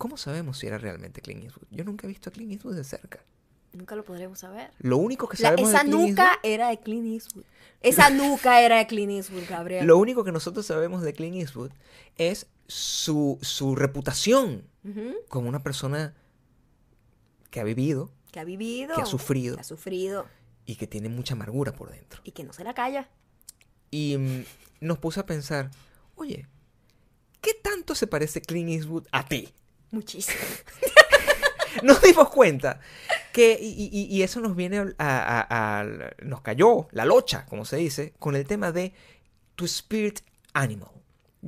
¿Cómo sabemos si era realmente Clint Eastwood? Yo nunca he visto a Clint Eastwood de cerca. Nunca lo podremos saber. Lo único que La- sabemos esa de Clint nuca Eastwood, era de Clint Eastwood. Esa nuca era de Clint Eastwood, Gabriel. lo único que nosotros sabemos de Clint Eastwood es su, su reputación como una persona que ha vivido Que ha vivido. Que ha sufrido. Que ha sufrido. y que tiene mucha amargura por dentro. Y que no se la calla. Y mm, nos puse a pensar, oye, ¿qué tanto se parece Clint Eastwood a ti? Muchísimo. Nos dimos cuenta que, y, y- y eso nos viene a, a- a- a- nos cayó la locha, como se dice, con el tema de tu spirit animal.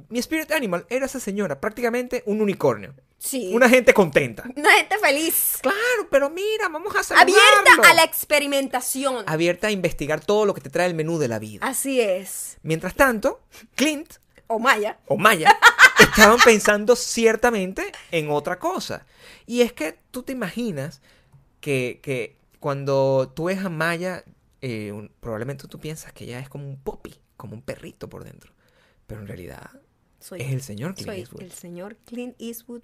Mi spirit animal era esa señora, prácticamente un unicornio. Sí. Una gente contenta. Una gente feliz. Claro, pero mira, vamos a saludarlo. Abierta a la experimentación. Abierta a investigar todo lo que te trae el menú de la vida. Así es. Mientras tanto, Clint O Maya. o Maya estaban pensando ciertamente en otra cosa. Y es que tú te imaginas que, que cuando tú ves a Maya, eh, un- probablemente tú piensas que ella es como un poppy, como un perrito por dentro. Pero en realidad Soy, es el señor Clint soy Eastwood. el señor Clint Eastwood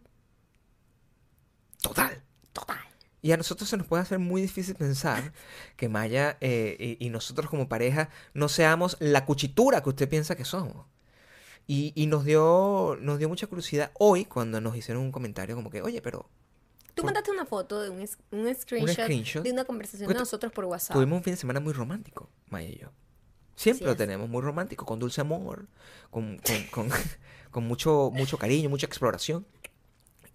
Total. total. Y a nosotros se nos puede hacer muy difícil pensar que Maya eh, y, y nosotros como pareja no seamos la cuchitura que usted piensa que somos. Y, y nos, dio, nos dio mucha curiosidad hoy cuando nos hicieron un comentario como que, oye, pero Tú Por- mandaste una foto de un, un screenshot, screenshot. de una conversación Porque de nosotros por WhatsApp. tuvimos un fin de semana muy romántico, Maya y yo. Siempre lo tenemos muy romántico, con dulce amor, con, con, con- con mucho, mucho cariño, mucha exploración.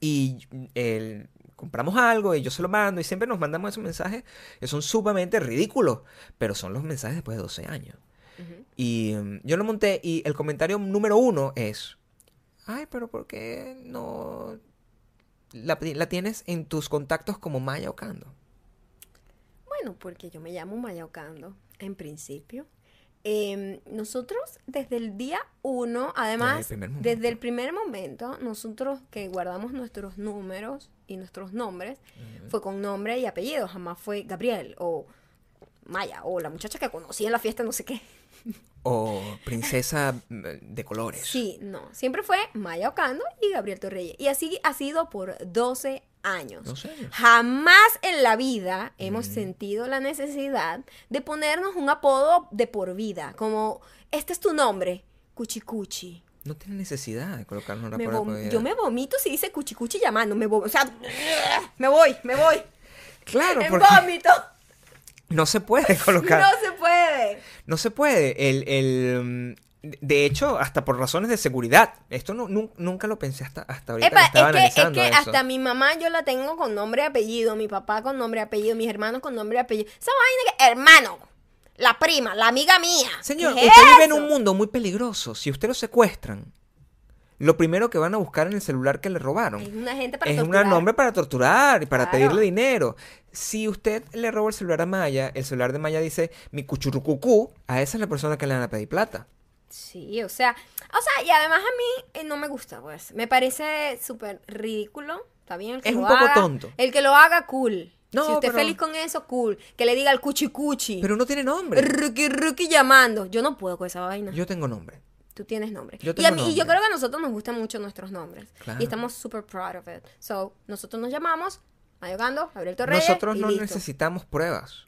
Y el- compramos algo y yo se lo mando y siempre nos mandamos esos mensajes que son sumamente ridículos, pero son los mensajes después de 12 años. Y mm, yo lo monté y el comentario número uno es, ay, pero ¿por qué no la, la tienes en tus contactos como Maya Ocando? Bueno, porque yo me llamo Maya Ocando, en principio. Em, nosotros desde el día uno, además, desde el primer momento, nosotros que guardamos nuestros números y nuestros nombres, fue con nombre y apellido, jamás fue Gabriel o Maya o la muchacha que conocí en la fiesta, no sé qué. O princesa mm, de colores. Sí, no, siempre fue Maya Ocando y Gabriel Torreyes. Y así ha sido por 12 años. 12 años. Jamás en la vida hemos Mm. sentido la necesidad de ponernos un apodo de por vida, como este es tu nombre, Cuchicuchi. No tiene necesidad de colocarnos una Me yo me vomito si dice Cuchicuchi llamando, me o sea, me voy, me voy. Claro, en porque vómito. No se puede colocar. No se puede. No se puede. El, el, mm, de hecho, hasta por razones de seguridad. Esto no, nun- nunca lo pensé hasta, hasta ahorita Epa, estaba es que, es que eso. hasta mi mamá yo la tengo con nombre y apellido, mi papá con nombre y apellido, mis hermanos con nombre y apellido. Esa vaina que, hermano, la prima, la amiga mía. Señor, ¿qué usted vive en un mundo muy peligroso. Si usted lo secuestran, lo primero que van a buscar en el celular que le robaron Es una gente para es un torturar. nombre para torturar y para Claro. pedirle dinero. Si usted le roba el celular a Maya, el celular de Maya dice mi cuchurucucú, a esa es la persona que le van a pedir plata. Sí, o sea, o sea, y además a mí eh, no me gusta, pues. Me parece súper ridículo. Está bien el que Es lo un poco haga. tonto. El que lo haga, cool. No, si usted pero- es feliz con eso, cool. Que le diga el cuchi cuchi. Pero no tiene nombre. Ruki ruki llamando. Yo no puedo con esa vaina. Yo tengo nombre. Tú tienes nombre. Yo y, tengo a mí- y yo nombre. creo que a nosotros nos gustan mucho nuestros nombres. Claro. Y estamos super proud of it. So, nosotros nos llamamos Mayogando, Gabriel Torreyes. Nosotros y no listo. necesitamos pruebas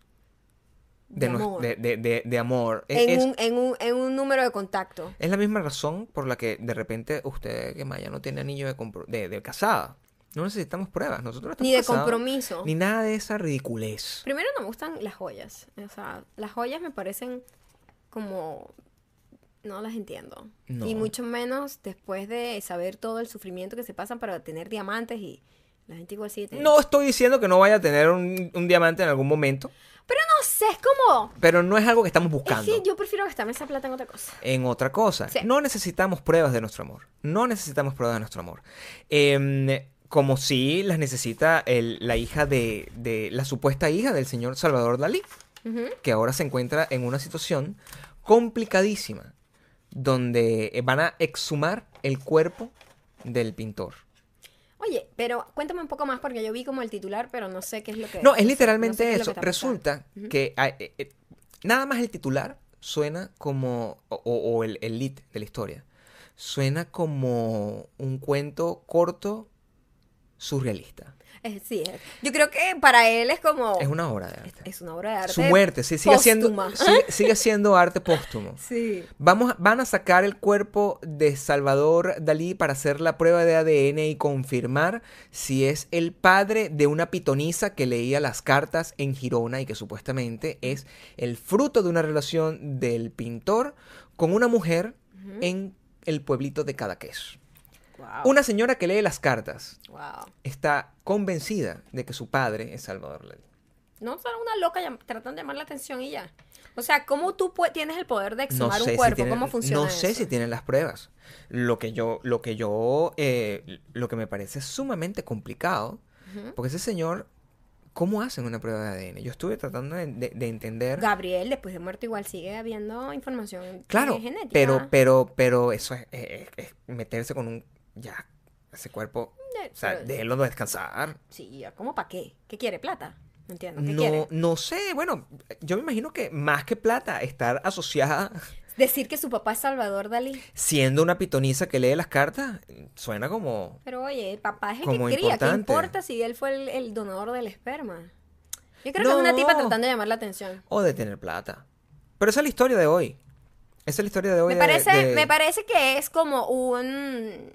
De de, amor. de- de- de- de amor. Es, En, es- un, en, un, en un número de contacto. es la misma razón por la que de repente usted, que Maya, no tiene anillo de, de, de casada. No necesitamos pruebas. Nosotros estamos Ni de casados, compromiso. Ni nada de esa ridiculez. Primero no me gustan las joyas. O sea, las joyas me parecen como... No las entiendo. No. Y mucho menos después de saber todo el sufrimiento que se pasan para tener diamantes y la gente igual sigue teniendo. No estoy diciendo que no vaya a tener un, un diamante en algún momento, Pero no sé, es como... pero no es algo que estamos Es buscando. que yo prefiero gastarme esa plata en otra cosa. en otra cosa. Sí. No necesitamos pruebas de nuestro amor. No necesitamos pruebas de nuestro amor. Em, como si las necesita el- la hija de, de- la supuesta hija del señor Salvador Dalí, que ahora se encuentra en una situación complicadísima, donde eh, van a exhumar el cuerpo del pintor. Oye, pero cuéntame un poco más porque yo vi como el titular, pero no sé qué es lo que... No, es literalmente no sé qué es lo eso. que. Resulta que hay- eh, eh, nada más el titular suena como, o, o el, el lead de la historia, suena como un cuento corto surrealista. Eh, sí, eh, yo creo que para él es como... Es una obra de arte. Es una obra de arte. Su muerte, sí, sigue siendo, sigue siendo arte póstumo. Sí. Vamos, van a sacar el cuerpo de Salvador Dalí para hacer la prueba de ADN y confirmar si es el padre de una pitonisa que leía las cartas en Girona y que supuestamente es el fruto de una relación del pintor con una mujer en el pueblito de Cadaqués. Wow. Una señora que lee las cartas Wow. está convencida de que su padre es Salvador Dalí. No, solo una loca tratando de llamar la atención y ya. O sea, ¿cómo tú tienes el poder de No exhumar sé, un cuerpo? si tienen, ¿Cómo funciona no sé eso? si tienen las pruebas. Lo que yo, lo que yo, eh, lo que me parece sumamente complicado, porque ese señor, ¿cómo hacen una prueba de ADN? Yo estuve tratando de, de- de entender. Gabriel, después de muerto, igual sigue habiendo información Claro, genética. pero, pero, pero eso es, es- es meterse con un, ya, ese cuerpo, Eh, o sea, pero- déjelo descansar. Sí, ¿cómo para qué? ¿Qué quiere? ¿Plata? No entiendo. ¿Qué No, quiere? no sé, bueno, yo me imagino que más que plata, estar asociada, Decir que su papá es Salvador Dalí. siendo una pitonisa que lee las cartas, suena como... Pero oye, el papá es el Como que cría. ¿Qué importa si él fue el, el donador del esperma? Yo creo que es una tipa tratando de llamar la atención. o de tener plata. Pero esa es la historia de hoy. Esa es la historia de hoy. Me de- parece, de- me parece que es como un,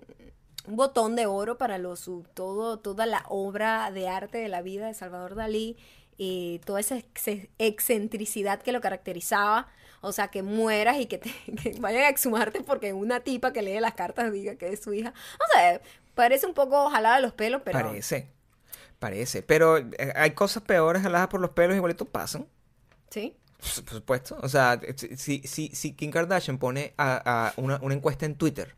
un botón de oro para los, su- todo, toda la obra de arte de la vida de Salvador Dalí y toda esa ex- excentricidad que lo caracterizaba. O sea, que mueras y que, te, que vayan a exhumarte porque una tipa que lee las cartas diga que es su hija. O sea, parece un poco jalada de los pelos, pero... Parece. Parece. Pero eh, hay cosas peores jaladas por los pelos igualito pasan. Sí. Por supuesto. O sea, si, si, si Kim Kardashian pone a, a una, una encuesta en Twitter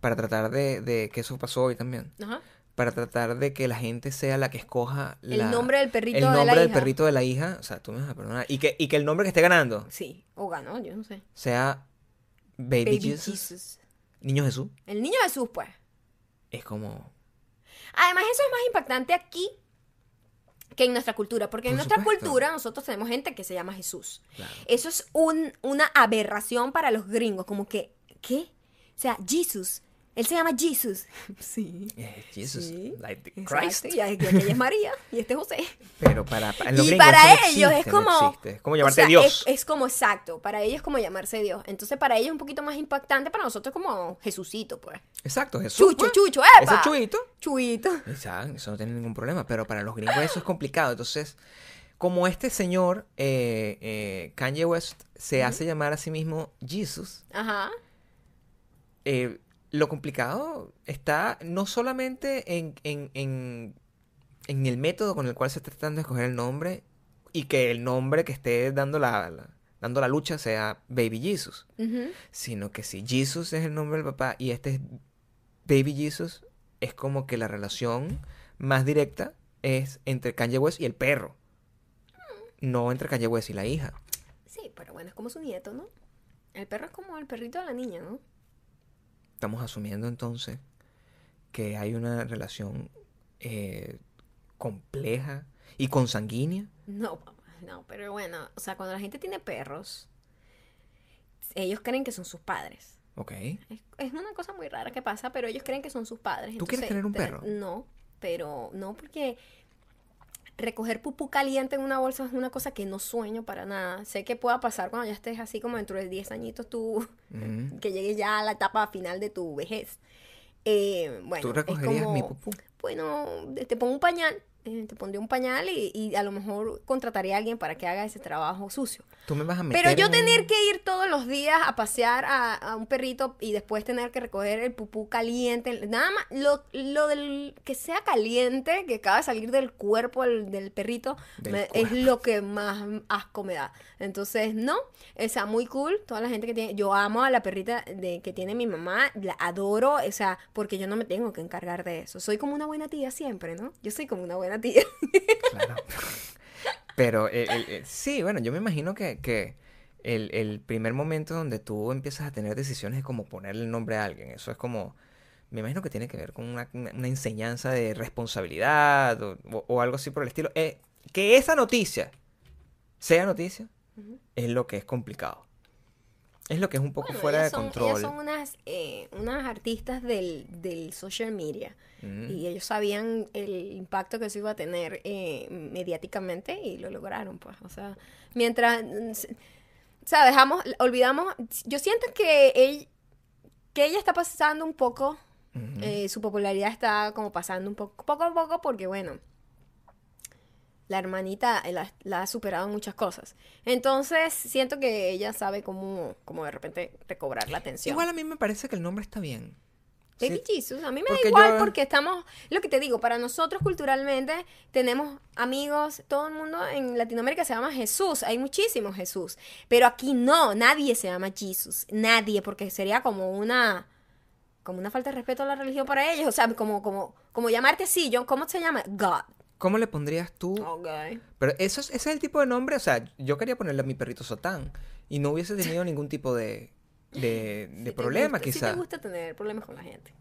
para tratar de, de que eso pasó hoy también. Ajá. Para tratar de que la gente sea la que escoja El nombre del perrito el de la nombre del hija. perrito de la hija. O sea, tú me vas a perdonar. Y que, y que el nombre que esté ganando Sí. O ganó, yo no sé. sea Baby, Baby Jesus, Jesus. Niño Jesús. El niño Jesús, pues. Es como... Además, eso es más impactante aquí que en nuestra cultura, porque en nuestra supuesto. cultura nosotros tenemos gente que se llama Jesús. Claro. Eso es un- una aberración para los gringos, como que, ¿qué? O sea, Jesus, él se llama Jesus. Sí. Eh, Jesus, Sí, like the Christ. Y aquella es María y este es José. Pero para, para los y gringos para eso no ellos es existe, no como. existe. Es como o sea, Dios. Es, es como exacto. Para ellos es como llamarse Dios. Entonces, para ellos es un poquito más impactante. Para nosotros, como Jesucito, pues. Exacto, Jesús. Chucho, pues. chucho, Ese ¡epa! chuito. Chuito. Exacto, eso no tiene ningún problema. Pero para los gringos eso es complicado. Entonces, como este señor, eh, eh, Kanye West, se hace llamar a sí mismo Jesus, Ajá. Eh, lo complicado está no solamente en, en, en, en el método con el cual se está tratando de escoger el nombre y que el nombre que esté dando la, la- dando la lucha sea Baby Jesus, sino que si Jesus es el nombre del papá y este es Baby Jesus, es como que la relación más directa es entre Kanye West y el perro, no entre Kanye West y la hija. Sí, pero bueno, es como su nieto, ¿no? El perro es como el perrito de la niña, ¿no? Estamos asumiendo entonces que hay una relación eh, compleja y consanguínea. No, papá, no, pero bueno, o sea, cuando la gente tiene perros, ellos creen que son sus padres. Ok. Es, es una cosa muy rara que pasa, pero ellos creen que son sus padres. ¿Tú quieres tener un perro? No, pero no porque recoger pupú caliente en una bolsa es una cosa que no sueño para nada. Sé que pueda pasar cuando ya estés así como dentro de 10 añitos tú, que llegues ya a la etapa final de tu vejez. Eh, bueno, ¿Tú es mi pupú? Bueno, te pongo un pañal, eh, te pondría un pañal y, y a lo mejor contrataría a alguien para que haga ese trabajo sucio. Tú me vas a meter Pero yo en- tener que ir todos los días a pasear a, a un perrito y después tener que recoger el pupú caliente, nada más, lo, lo del que sea caliente, que acaba de salir del cuerpo del, del perrito, Del me- cuerpo. es lo que más asco me da. Entonces, no, o sea, muy cool, toda la gente que tiene, yo amo a la perrita de, que tiene mi mamá, la adoro, o sea, porque yo no me tengo que encargar de eso. Soy como una buena tía siempre, ¿no? Yo soy como una buena tía. Claro. Pero el- el- el- sí, bueno, yo me imagino que, que el, el primer momento donde tú empiezas a tener decisiones es como ponerle el nombre a alguien. Eso es como, me imagino que tiene que ver con una, enseñanza de responsabilidad o, o- o algo así por el estilo. Eh, que esa noticia sea noticia es lo que es complicado. Es lo que es un poco Bueno, fuera de son, control. Ellas son unas, eh, unas artistas del, del social media. Mm. Y ellos sabían el impacto que eso iba a tener eh, mediáticamente y lo lograron, pues. O sea, mientras. mm, O sea, dejamos, olvidamos. Yo siento que, él, que ella está pasando un poco. Eh, su popularidad está como pasando un poco, poco a poco, porque bueno. La hermanita eh, la, la ha superado en muchas cosas. Entonces, siento que ella sabe cómo, cómo de repente recobrar la atención. Igual a mí me parece que el nombre está bien. Baby Sí. Jesus, a mí me Porque da igual yo- porque estamos, lo que te digo, para nosotros culturalmente tenemos amigos, todo el mundo en Latinoamérica se llama Jesús, hay muchísimos Jesús, pero aquí no, nadie se llama Jesus, nadie, porque sería como una, como una falta de respeto a la religión para ellos, o sea, como, como, como llamarte así, yo, ¿cómo se llama? God. ¿Cómo le pondrías tú? Ok. Pero eso es, ese es el tipo de nombre, o sea, yo quería ponerle a mi perrito Satán y no hubiese tenido ningún tipo de, de, de Sí problema gusta- Sí te gusta tener problemas con la gente.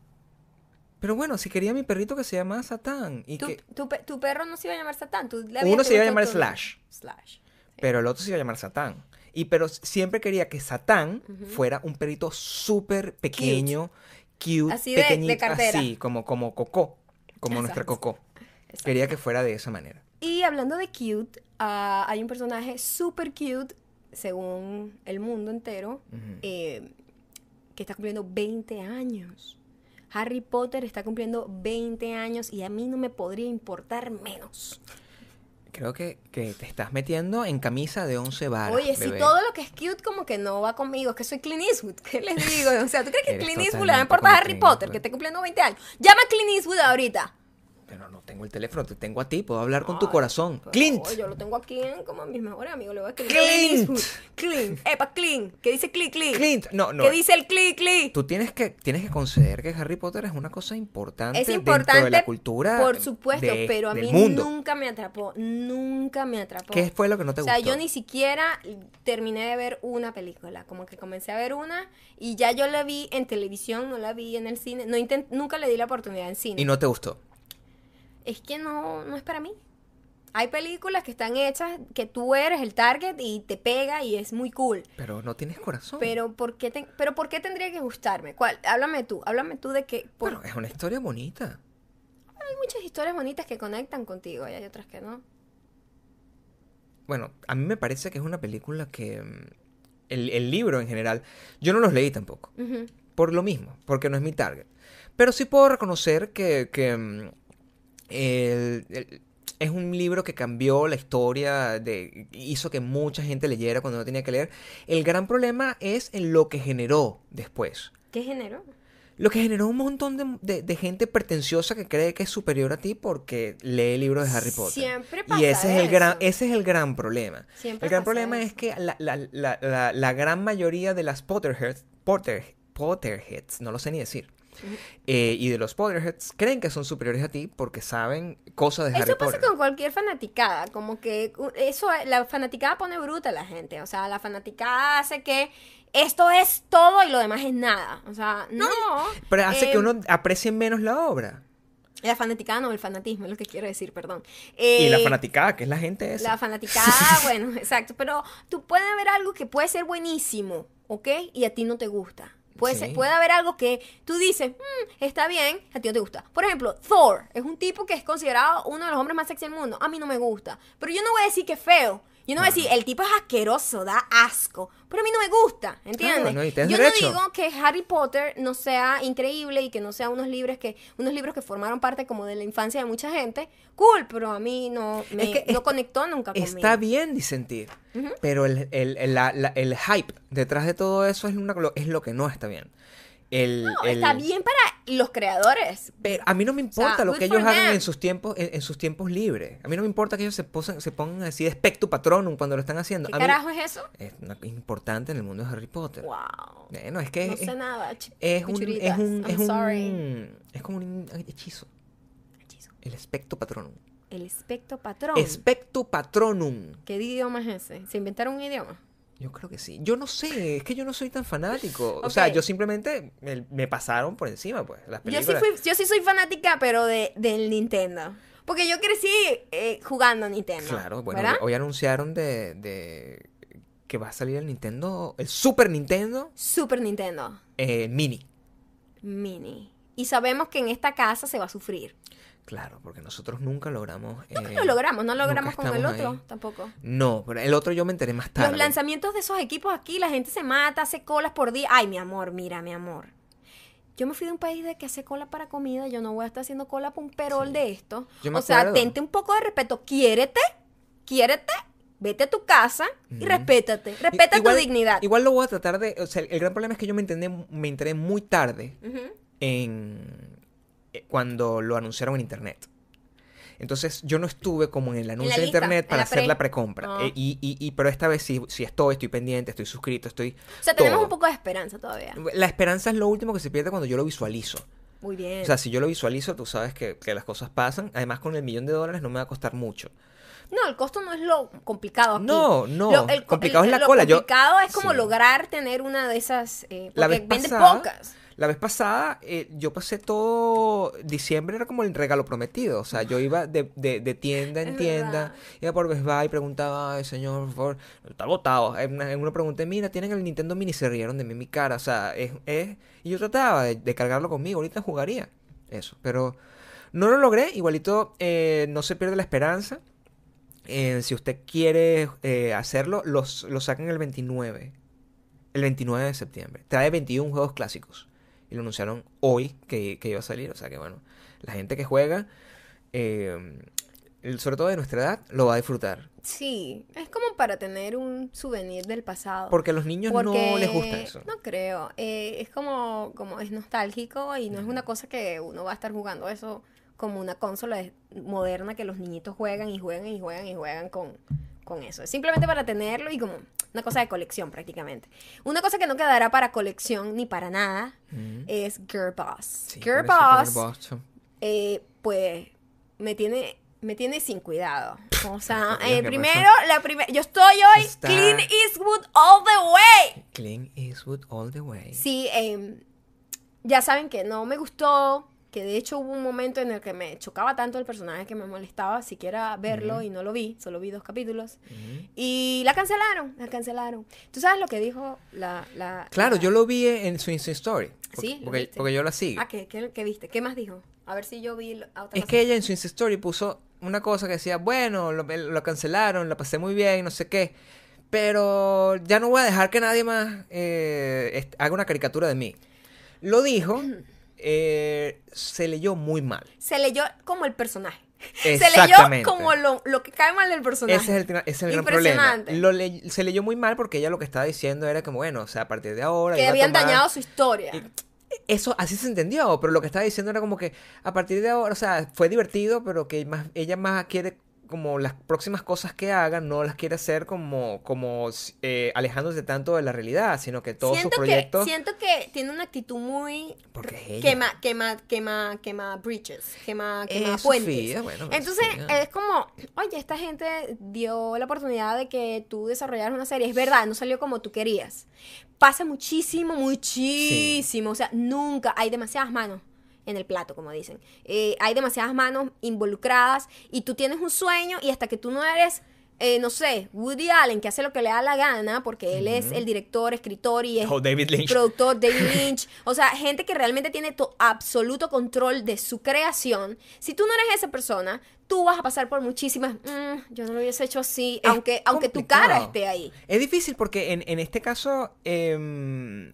Pero bueno, si quería mi perrito que se llama Satán y Tu, que... tu tu perro no se iba a llamar Satán. tú Uno se iba a llamar Slash. Slash. Pero el otro se iba a llamar Satán. Y pero siempre quería que Satán fuera un perrito súper pequeño, cute, Así de- de pequeñito, cartera. así, como, como Coco, como nuestra Exacto. Coco. Exacto. Quería que fuera de esa manera. Y hablando de cute, ah, hay un personaje super cute, según el mundo entero, eh, que está cumpliendo 20 años. Harry Potter está cumpliendo 20 años y a mí no me podría importar menos. Creo que, que te estás metiendo en camisa de 11 varas, Oye, si todo lo que es cute como que no va conmigo, es que soy Clint Eastwood, ¿qué les digo? O sea, ¿tú crees que Clint Eastwood le va a importar a Harry Potter, que esté cumpliendo 20 años? Llama a Clint Eastwood ahorita. Pero no tengo el teléfono, te tengo a ti, puedo hablar con tu corazón. pero, Clint. yo lo tengo aquí en como mis mejores amigos. Le voy a escribir Clint. Clint. Epa, Clint. ¿Qué dice Clint, Clint? Clint. No, no. ¿Qué dice el Clint, Clint? Tú tienes que, tienes que conceder que Harry Potter es una cosa importante Es dentro importante, de la cultura por supuesto, de- pero a mí mundo. nunca me atrapó. Nunca me atrapó. ¿Qué fue lo que no te O sea, gustó? yo ni siquiera terminé de ver una película. Como que comencé a ver una y ya yo la vi en televisión, no la vi en el cine. No nunca le di la oportunidad en cine. Y no te gustó. Es que no, no es para mí. Hay películas que están hechas que tú eres el target y te pega y es muy cool. Pero no tienes corazón. Pero ¿por qué, te- pero ¿por qué tendría que gustarme? ¿Cuál? Háblame tú, háblame tú de que por- Bueno, es una historia bonita. hay muchas historias bonitas que conectan contigo y hay otras que no. Bueno, a mí me parece que es una película que... mm, El, el libro en general, yo no los leí tampoco. Por lo mismo, porque no es mi target. Pero sí puedo reconocer que, que, mm, el- el- es un libro que cambió la historia, de, hizo que mucha gente leyera cuando no tenía que leer. El gran problema es en lo que generó después. ¿Qué género? Lo que generó un montón de, de- de gente pretenciosa que cree que es superior a ti porque lee libros de Harry Potter. Siempre pasa y ese es el gran, ese es el gran problema. Siempre el gran pasa problema eso. es que la, la- la- la- la gran mayoría de las Potterheads, Potter, Potterheads, no lo sé ni decir, eh, y de los Potterheads creen que son superiores a ti porque saben cosas de Harry Eso pasa con cualquier fanaticada, como que eso, la fanaticada pone bruta a la gente, o sea, la fanaticada hace que esto es todo y lo demás es nada, o sea, no. Pero hace eh, que uno aprecie menos la obra. La fanaticada no, el fanatismo es lo que quiero decir, perdón. y la Eh, fanaticada, que es la gente esa. La fanaticada, bueno, exacto. Pero tú puedes ver algo que puede ser buenísimo, ¿ok? Y a ti no te gusta. Puede, Sí. puede haber algo que tú dices, "Mm, está bien, a ti no te gusta. Por ejemplo, Thor es un tipo que es considerado uno de los hombres más sexy del mundo. A mí no me gusta. Pero yo no voy a decir que es feo. Yo no voy a decir, el tipo es asqueroso, da asco. Pero a mí no me gusta, ¿entiendes? Claro, no, yo derecho. no digo que Harry Potter no sea increíble y que no sea unos libros que unos libros que formaron parte como de la infancia de mucha gente. Cool, pero a mí no me Es que no está- conectó nunca conmigo. Está bien disentir, pero el, el- el- la- la- el hype detrás de todo eso es, una- es lo que no está bien. El, No, el- está bien para los creadores. Pero a mí no me importa lo que ellos hagan them. en sus tiempos en, en sus tiempos libres. A mí no me importa que ellos se, posen- se pongan así de spectu patronum cuando lo están haciendo. ¿Qué A mí- carajo es eso? es una- importante en el mundo de Harry Potter. Wow. Bueno, es que No es, sé nada. es un, es un, es I'm un- sorry. es como un hechizo. Hechizo. El spectu patronum. El espectro patrón. Spectu patronum. ¿Qué idioma es ese? ¿Se inventaron un idioma? Yo creo que sí. Yo no sé, es que yo no soy tan fanático. O sea, yo simplemente me, me pasaron por encima, pues, las Yo sí, películas. fui, yo sí soy fanática, pero de, del Nintendo. Porque yo crecí eh, jugando Nintendo. Claro, bueno, ¿verdad? hoy anunciaron de, de que va a salir el Nintendo, el Super Nintendo Super Nintendo eh, Mini. Mini. Y sabemos que en esta casa se va a sufrir. Claro, porque nosotros nunca logramos. No, eh, lo logramos, no logramos con el otro ahí. tampoco. No, pero el otro yo me enteré más tarde. Los lanzamientos de esos equipos aquí, la gente se mata, hace colas por día. Ay, mi amor, mira, mi amor. Yo me fui de un país de que hace cola para comida, yo no voy a estar haciendo cola para un perol Sí. de esto. Yo me O sea, acuerdo. tente un poco de respeto, quiérete, quiérete, vete a tu casa y respétate, respeta igual- tu dignidad. Igual lo voy a tratar de. O sea, el gran problema es que yo me enteré, me enteré muy tarde en cuando lo anunciaron en internet. Entonces yo no estuve como en el anuncio de internet para la hacer pre. la precompra. Ah. Eh, y, y, y- pero esta vez sí, sí estoy, estoy pendiente, estoy suscrito, estoy. O sea, tenemos todo. un poco de esperanza todavía. La esperanza es lo último que se pierde cuando yo lo visualizo. Muy bien. O sea, si yo lo visualizo, tú sabes que, que las cosas pasan. Además, con el millón de dólares no me va a costar mucho. no, el costo no es lo complicado aquí. No, no, Lo- el- complicado el- es la lo cola. Yo- complicado es como Sí. lograr tener una de esas. Eh, La porque vez vende pasada- pocas. La vez pasada, eh, yo pasé todo. Diciembre era como el regalo prometido. O sea, yo iba de, de- de tienda en Es tienda, verdad. iba por Best Buy y preguntaba, ay, señor, por favor, está botado. En una, en una pregunté, mira, tienen el Nintendo Mini, se rieron de mí mi cara. O sea, es. es- Y yo trataba de, de cargarlo conmigo, ahorita jugaría. Eso. Pero no lo logré. Igualito, eh, no se pierde la esperanza. Eh, si usted quiere eh, hacerlo, los, lo sacan el 29. El 29 de septiembre. Trae 21 juegos clásicos. Y lo anunciaron hoy que, que iba a salir. O sea que bueno, la gente que juega, eh, sobre todo de nuestra edad, lo va a disfrutar. Sí, es como para tener un souvenir del pasado. Porque a los niños no les gusta eso. No creo. Eh, es como, como es nostálgico y no es una cosa que uno va a estar jugando eso como una consola de- moderna que los niñitos juegan y juegan y juegan y juegan con, con eso. Es simplemente para tenerlo y como una cosa de colección prácticamente. Una cosa que no quedará para colección ni para nada Mm. es Girl Boss. Sí, Girl Boss, Boss. eh, pues me tiene me tiene sin cuidado. O sea, eh, ¿qué primero, la primera, yo estoy hoy Está- Clean Eastwood all the way. Clint Eastwood all the way. Sí, em, ya saben que no me gustó, que de hecho hubo un momento en el que me chocaba tanto el personaje que me molestaba siquiera verlo y no lo vi, solo vi dos capítulos. Y la cancelaron, la cancelaron. ¿Tú sabes lo que dijo la... la Claro, la- yo lo vi en su Insta Story. Porque, Sí, ¿lo porque, porque yo la sigo. Ah, ¿qué, qué, qué viste? ¿Qué más dijo? A ver si yo vi a otra Es que ella en su Insta Story puso una cosa que decía, bueno, lo, lo cancelaron, la pasé muy bien, no sé qué. Pero ya no voy a dejar que nadie más eh, haga una caricatura de mí. Lo dijo, eh, se leyó muy mal. Se leyó como el personaje. Se leyó Exactamente. como lo, lo que cae mal del personaje. Ese es el, tra- ese es el gran problema. Impresionante. Lo le- se leyó muy mal porque ella lo que estaba diciendo era como, bueno, o sea, a partir de ahora... que habían tomar- dañado su historia. Y- Eso así se entendió, pero lo que estaba diciendo era como que a partir de ahora, o sea, fue divertido, pero que más, ella más quiere como las próximas cosas que haga, no las quiere hacer como, como eh, alejándose tanto de la realidad, sino que todos sus proyectos... siento que tiene una actitud muy Porque es ella. quema quema quema quema breaches quema quema Eh, puentes. Sofía, bueno, entonces Sofía. es como oye esta gente dio la oportunidad de que tú desarrollaras una serie es verdad no salió como tú querías. Pasa muchísimo muchísimo o sea nunca hay demasiadas manos en el plato, como dicen. Eh, hay demasiadas manos involucradas y tú tienes un sueño y hasta que tú no eres, eh, no sé, Woody Allen, que hace lo que le da la gana, porque él es el director, escritor y es O David Lynch. productor, David Lynch. O sea, gente que realmente tiene to- absoluto control de su creación. Si tú no eres esa persona, tú vas a pasar por muchísimas, "Mm, yo no lo hubiese hecho así, Es aunque, aunque tu cara esté ahí. Es difícil porque en, en este caso em,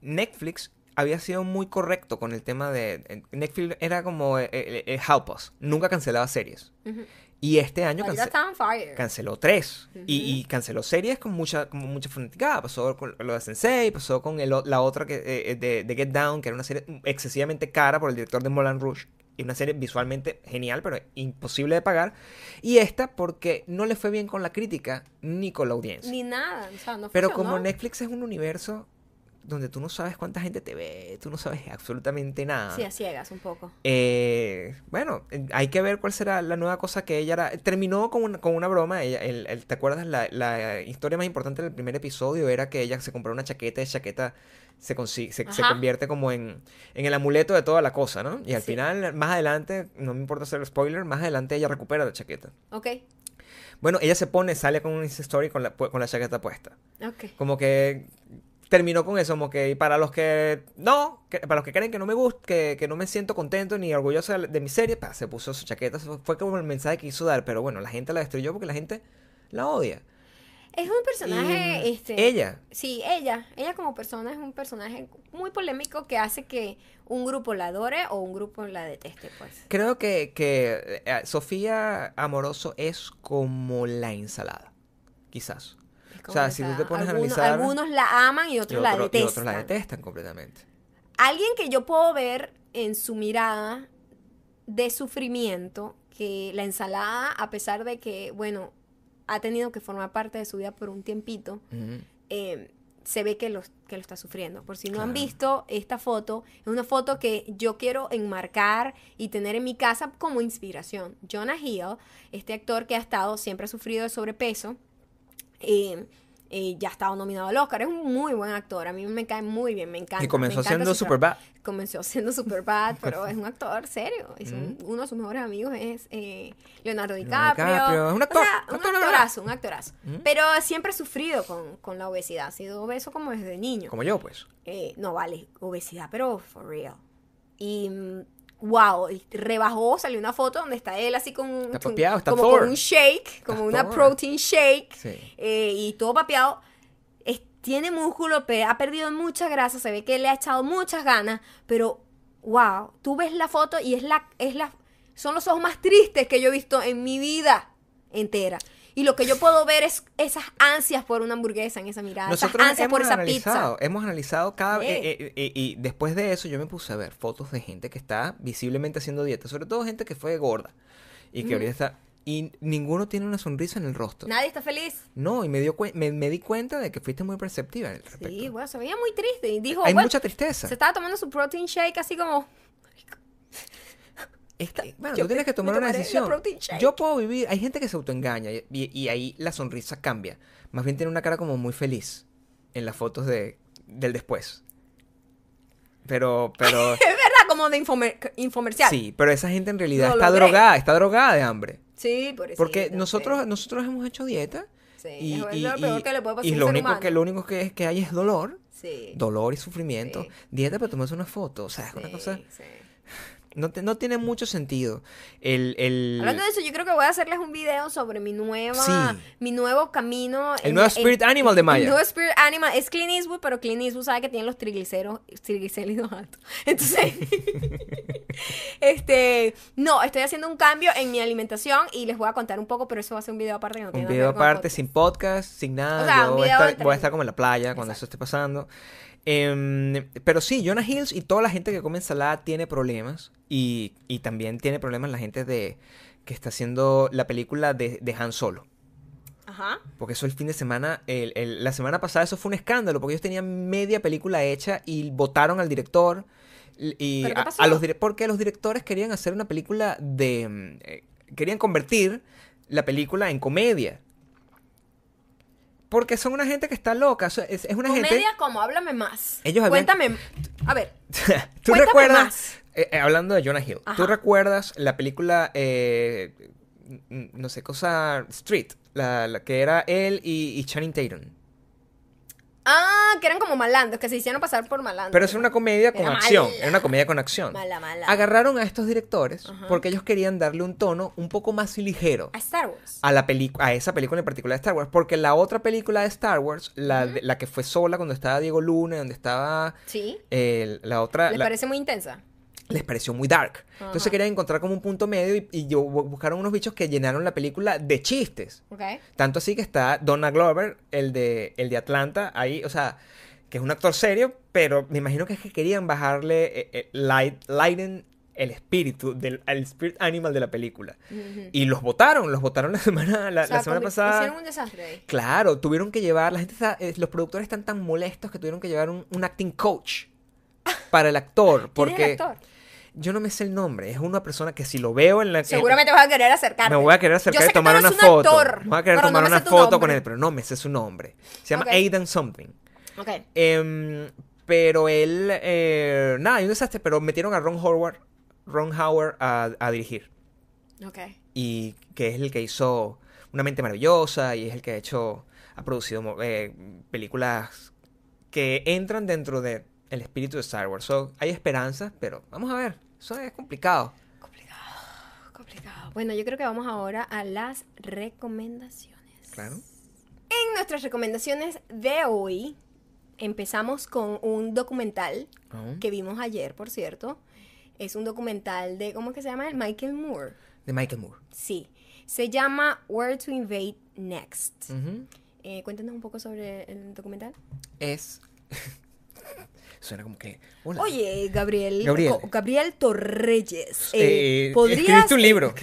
Netflix había sido muy correcto con el tema de... Netflix era como eh, eh, eh, Help Us, nunca cancelaba series. Ujú. Y este año cance- canceló tres. y, y canceló series con mucha, con mucha fanaticada. Pasó con lo de Sensei, pasó con el la otra que, eh, de, de Get Down, que era una serie excesivamente cara por el director de Moulin Rouge. Y una serie visualmente genial, pero imposible de pagar. Y esta porque no le fue bien con la crítica ni con la audiencia. Ni nada. O sea, no Pero como Netflix es un universo donde tú no sabes cuánta gente te ve, tú no sabes absolutamente nada. Sí, a ciegas un poco. Eh, bueno, hay que ver cuál será la nueva cosa que ella hará. Terminó con una, con una broma. Ella, el- el- ¿Te acuerdas? La, la historia más importante del primer episodio era que ella se compró una chaqueta y esa chaqueta se, consi- se, se convierte como en, en el amuleto de toda la cosa, ¿no? Y al Sí. final, más adelante, no me importa hacer spoiler, más adelante ella recupera la chaqueta. Ok. Bueno, ella se pone, sale con un Insta Story con la, con la chaqueta puesta. Ok. Como que terminó con eso, como que para los que no, que- para los que creen que no me gusta, que, que no me siento contento ni orgulloso de, mi serie, pa, se puso su chaqueta, fue como el mensaje que quiso dar, pero bueno, la gente la destruyó porque la gente la odia. Es un personaje, Y este... ella, Sí, ella, ella como persona es un personaje muy polémico que hace que un grupo la adore o un grupo la deteste, pues. creo que, que eh, Sofía Amoroso es como la ensalada, quizás. O sea, si tú te pones a analizar... algunos la aman y y, otros la otro- y detestan. otros la detestan completamente. Alguien que yo puedo ver en su mirada de sufrimiento, que la ensalada, a pesar de que, bueno, ha tenido que formar parte de su vida por un tiempito, eh, se ve que lo, que lo está sufriendo. Por si no han visto esta foto, es una foto que yo quiero enmarcar y tener en mi casa como inspiración. Jonah Hill, este actor que ha estado, siempre ha sufrido de sobrepeso, eh, eh, ya ha estado nominado al Oscar. Es un muy buen actor. A mí me cae muy bien, me encanta. Y comenzó me encanta siendo su super trabajo. bad. Comenzó siendo super bad, pero es un actor serio. Y son- Mm. Uno de sus mejores amigos es eh, Leonardo DiCaprio. DiCaprio. Es un O actor, sea, un actor verdad. actorazo, un actorazo. Mm. Pero siempre ha sufrido con, con la obesidad. Ha sido obeso como desde niño. Como yo, pues. Eh, no vale, obesidad, pero for real. Y mm, wow, y rebajó, salió una foto donde está él así con un, Está papeado, está como con un shake, como una Thor. protein shake, Sí. eh, y todo papeado. Es- tiene músculo, ha perdido mucha grasa, se ve que le ha echado muchas ganas, pero wow, tú ves la foto y es la, es la, son los ojos más tristes que yo he visto en mi vida entera. Y lo que yo puedo ver es esas ansias por una hamburguesa en esa mirada, Nosotros esas ansias por esa pizza. hemos analizado cada Sí. eh, eh, eh, y después de eso yo me puse a ver fotos de gente que está visiblemente haciendo dieta, sobre todo gente que fue gorda y que ahorita está y ninguno tiene una sonrisa en el rostro. Nadie está feliz. No, y me dio me, me di cuenta de que fuiste muy perceptiva al respecto. Sí, bueno, se veía muy triste y dijo, Hay bueno, mucha tristeza. se estaba tomando su protein shake así como, Esta- bueno, Yo tú tienes que tomar una decisión. Yo puedo vivir, hay gente que se autoengaña y, ahí la sonrisa cambia. Más bien tiene una cara como muy feliz en las fotos de, del después. Pero, pero, es verdad, como de infomer- infomercial. sí, pero esa gente en realidad está drogada, está drogada de hambre. Sí, por eso. Porque nosotros, nosotros hemos hecho dieta Sí, y, es y- lo peor y- que le puede pasar y a un lo único humano. que lo único que, es, que hay es dolor, Sí. dolor y sufrimiento. Dieta para tomarse una foto, o sea, es una cosa sí. No, te- no tiene mucho sentido. El, el, Hablando de eso, yo creo que voy a hacerles un video sobre mi nueva, Sí. mi nuevo camino. El en- nuevo en- Spirit Animal de Maya. El nuevo Spirit Animal es Clean Eastwood, pero Clean Eastwood sabe que tiene los triglicéridos, triglicéridos altos. Entonces, este, no, estoy haciendo un cambio en mi alimentación y les voy a contar un poco, pero eso va a ser un video aparte que no Un video aparte, sin podcast, sin nada. O sea, Yo un voy, a video estar, entre- voy a estar como en la playa cuando eso esté pasando. Em, pero sí, Jonah Hills y toda la gente que come ensalada tiene problemas. Y, y también tiene problemas la gente de que está haciendo la película de, de Han Solo. Ajá. Porque eso el fin de semana, el- el- la semana pasada eso fue un escándalo, porque ellos tenían media película hecha y votaron al director. Y ¿Pero qué a- pasó? a los porque los directores querían hacer una película de... eh, querían convertir la película en comedia. Porque son una gente que está loca. Es, es una Comedia gente... como, háblame más. Ellos habían- Cuéntame. A ver, ¿Tú Cuéntame recuerdas... más. eh, eh, hablando de Jonah Hill. ¿Tú Ajá. recuerdas la película... eh, no sé, cosa... Street. La, la que era él y, y Channing Tatum. Ah, que eran como malandros, que se hicieron pasar por malandros. Pero es una comedia con Era acción. mala. Era una comedia con acción. Mala, mala. Agarraron a estos directores porque ellos querían darle un tono un poco más ligero A Star Wars. a la película, a esa película en particular de Star Wars, porque la otra película de Star Wars, la, de- la que fue sola cuando estaba Diego Luna, donde estaba Sí. eh, la otra, ¿Les la- parece muy intensa? Les pareció muy dark. Entonces querían encontrar como un punto medio y, y yo bu- buscaron unos bichos que llenaron la película de chistes. Tanto así que está Donna Glover, el de, el de Atlanta, ahí, o sea, que es un actor serio, pero me imagino que es que querían bajarle, eh, eh, light, lighten el espíritu, del, el spirit animal de la película. Y los votaron, los votaron la semana, la, O sea, la semana pasada. Hicieron un desastre ahí. Claro, tuvieron que llevar, la gente está, eh, los productores están tan molestos que tuvieron que llevar un, un acting coach para el actor, ¿Quién es porque el actor? Yo no me sé el nombre, es una persona que si lo veo en la... Seguramente vas a querer acercarte. Me voy a querer acercar Yo sé y tomar una foto. actor, me voy a querer no tomar una foto con él, pero no me sé su nombre. Se llama Ok. Aidan Something. Ok. Em, pero él, eh, nada, hay un desastre, pero metieron a Ron Howard, Ron Howard a, a dirigir. Ok. Y que es el que hizo una mente maravillosa y es el que ha hecho, ha producido eh, películas que entran dentro del espíritu de Star Wars. So, hay esperanzas, pero vamos a ver, eso es complicado. Complicado, complicado. Bueno, yo creo que vamos ahora a las recomendaciones. Claro. En nuestras recomendaciones de hoy, empezamos con un documental Oh, que vimos ayer, por cierto. Es un documental de, ¿cómo es que se llama? Michael Moore. De Michael Moore. Sí. Se llama Where to Invade Next. Eh, cuéntanos un poco sobre el documental. Es... Suena como que... Hola. Oye, Gabriel. Gabriel. Gabriel Torreyes. Eh, eh, ¿podrías, escribiste un libro.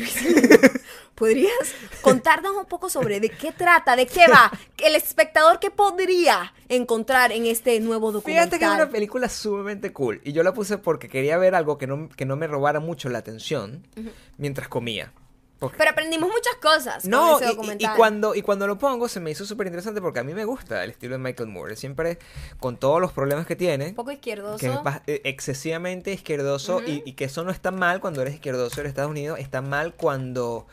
¿Podrías contarnos un poco sobre de qué trata, de qué va? El espectador que podría encontrar en este nuevo documental. Fíjate que es una película sumamente cool. Y yo la puse porque quería ver algo que no, que no me robara mucho la atención mientras comía. Pero aprendimos muchas cosas no, con ese y- y, y documental. cuando, y cuando lo pongo se me hizo súper interesante porque a mí me gusta el estilo de Michael Moore. Siempre, con todos los problemas que tiene, Un poco izquierdoso. que es eh, excesivamente izquierdoso y, y que eso no está mal cuando eres izquierdoso en Estados Unidos, está mal cuando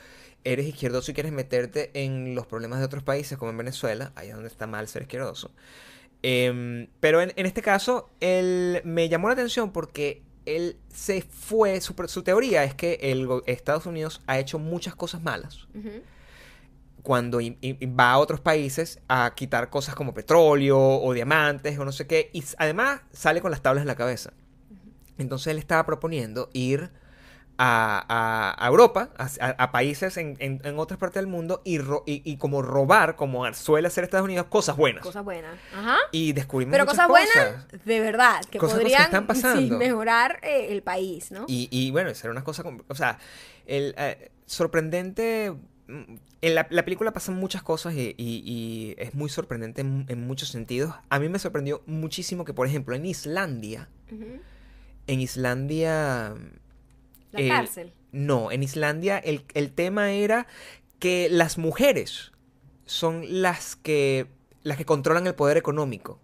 eres izquierdoso y quieres meterte en los problemas de otros países como en Venezuela, ahí es donde está mal ser izquierdoso. Em, pero en, en este caso, él me llamó la atención porque él se fue, su, su teoría es que el, Estados Unidos ha hecho muchas cosas malas. Cuando va a otros países a quitar cosas como petróleo o diamantes o no sé qué, y además sale con las tablas en la cabeza. Entonces él estaba proponiendo ir a, a- Europa, a, países en, en- en otras partes del mundo y, ro- y, y como robar, como suele hacer Estados Unidos, cosas buenas. Cosas buenas. Ajá. Y descubrimos Pero muchas cosas cosas. buenas, de verdad, que Cosas podrían están pasando. sí, mejorar eh, el país, ¿no? Y, y bueno, esa era una cosa, com- o sea, el eh, sorprendente, mm, en la, la película pasan muchas cosas y, y- y es muy sorprendente en, en muchos sentidos. A mí me sorprendió muchísimo que, por ejemplo, en Islandia, en Islandia... La el- cárcel. No, en Islandia el, el tema era que las mujeres son las que, las que controlan el poder económico.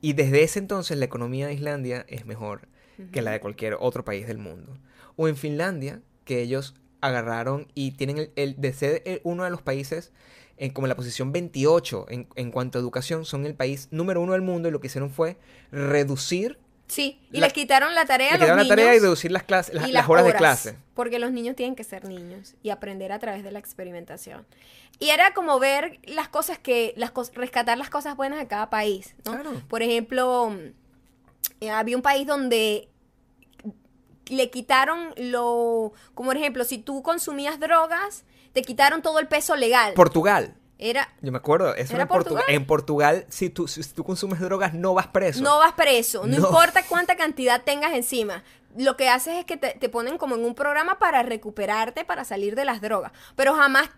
Y desde ese entonces la economía de Islandia es mejor que la de cualquier otro país del mundo. O en Finlandia, que ellos agarraron y tienen el, el- de ser el- uno de los países en como la posición 28 en, en cuanto a educación, son el país número uno del mundo y lo que hicieron fue reducir, Sí, y La- les quitaron la tarea a le los quitaron la tarea y reducir las, clases, las, horas, de clase. Porque los niños tienen que ser niños y aprender a través de la experimentación. Y era como ver las cosas que, las rescatar las cosas buenas de cada país, ¿no? Claro. Por ejemplo, eh, había un país donde le quitaron lo, como por ejemplo, si tú consumías drogas, te quitaron todo el peso legal. Portugal. Era, Yo me acuerdo, eso ¿Era en Portugal. Portugal? En Portugal, si tú, si tú consumes drogas, no vas preso. No vas preso, no, No. importa cuánta cantidad tengas encima. Lo que haces es que te, te ponen como en un programa para recuperarte, para salir de las drogas. Pero jamás,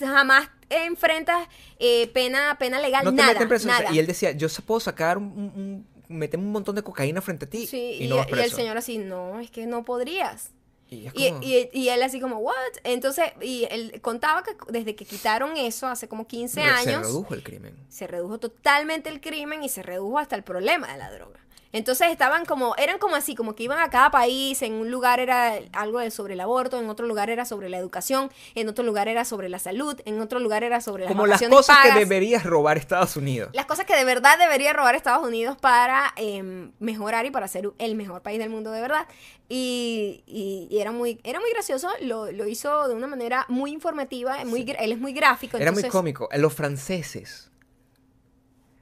jamás enfrentas eh, pena, pena legal, No te nada, meten preso. Nada. y él decía, yo sa- puedo sacar un, un- un- un montón de cocaína frente a ti Sí, y y, no vas y el preso. señor así, no, es que no podrías. Y Y, como- y- y él así como, ¿what? Entonces, y él contaba que desde que quitaron eso hace como 15 re- años, Se redujo el crimen. se redujo totalmente el crimen y se redujo hasta el problema de la droga. Entonces estaban como, eran como así, como que iban a cada país, en un lugar era algo de- sobre el aborto, en otro lugar era sobre la educación, en otro lugar era sobre la salud, en otro lugar era sobre las Como las cosas que deberías robar Estados Unidos. Las cosas que de verdad debería robar Estados Unidos para em, mejorar y para ser el mejor país del mundo de verdad. Y, y- y era, muy, era muy gracioso, lo, lo hizo de una manera muy informativa, muy, gra- él es muy gráfico. Era muy cómico. Los franceses.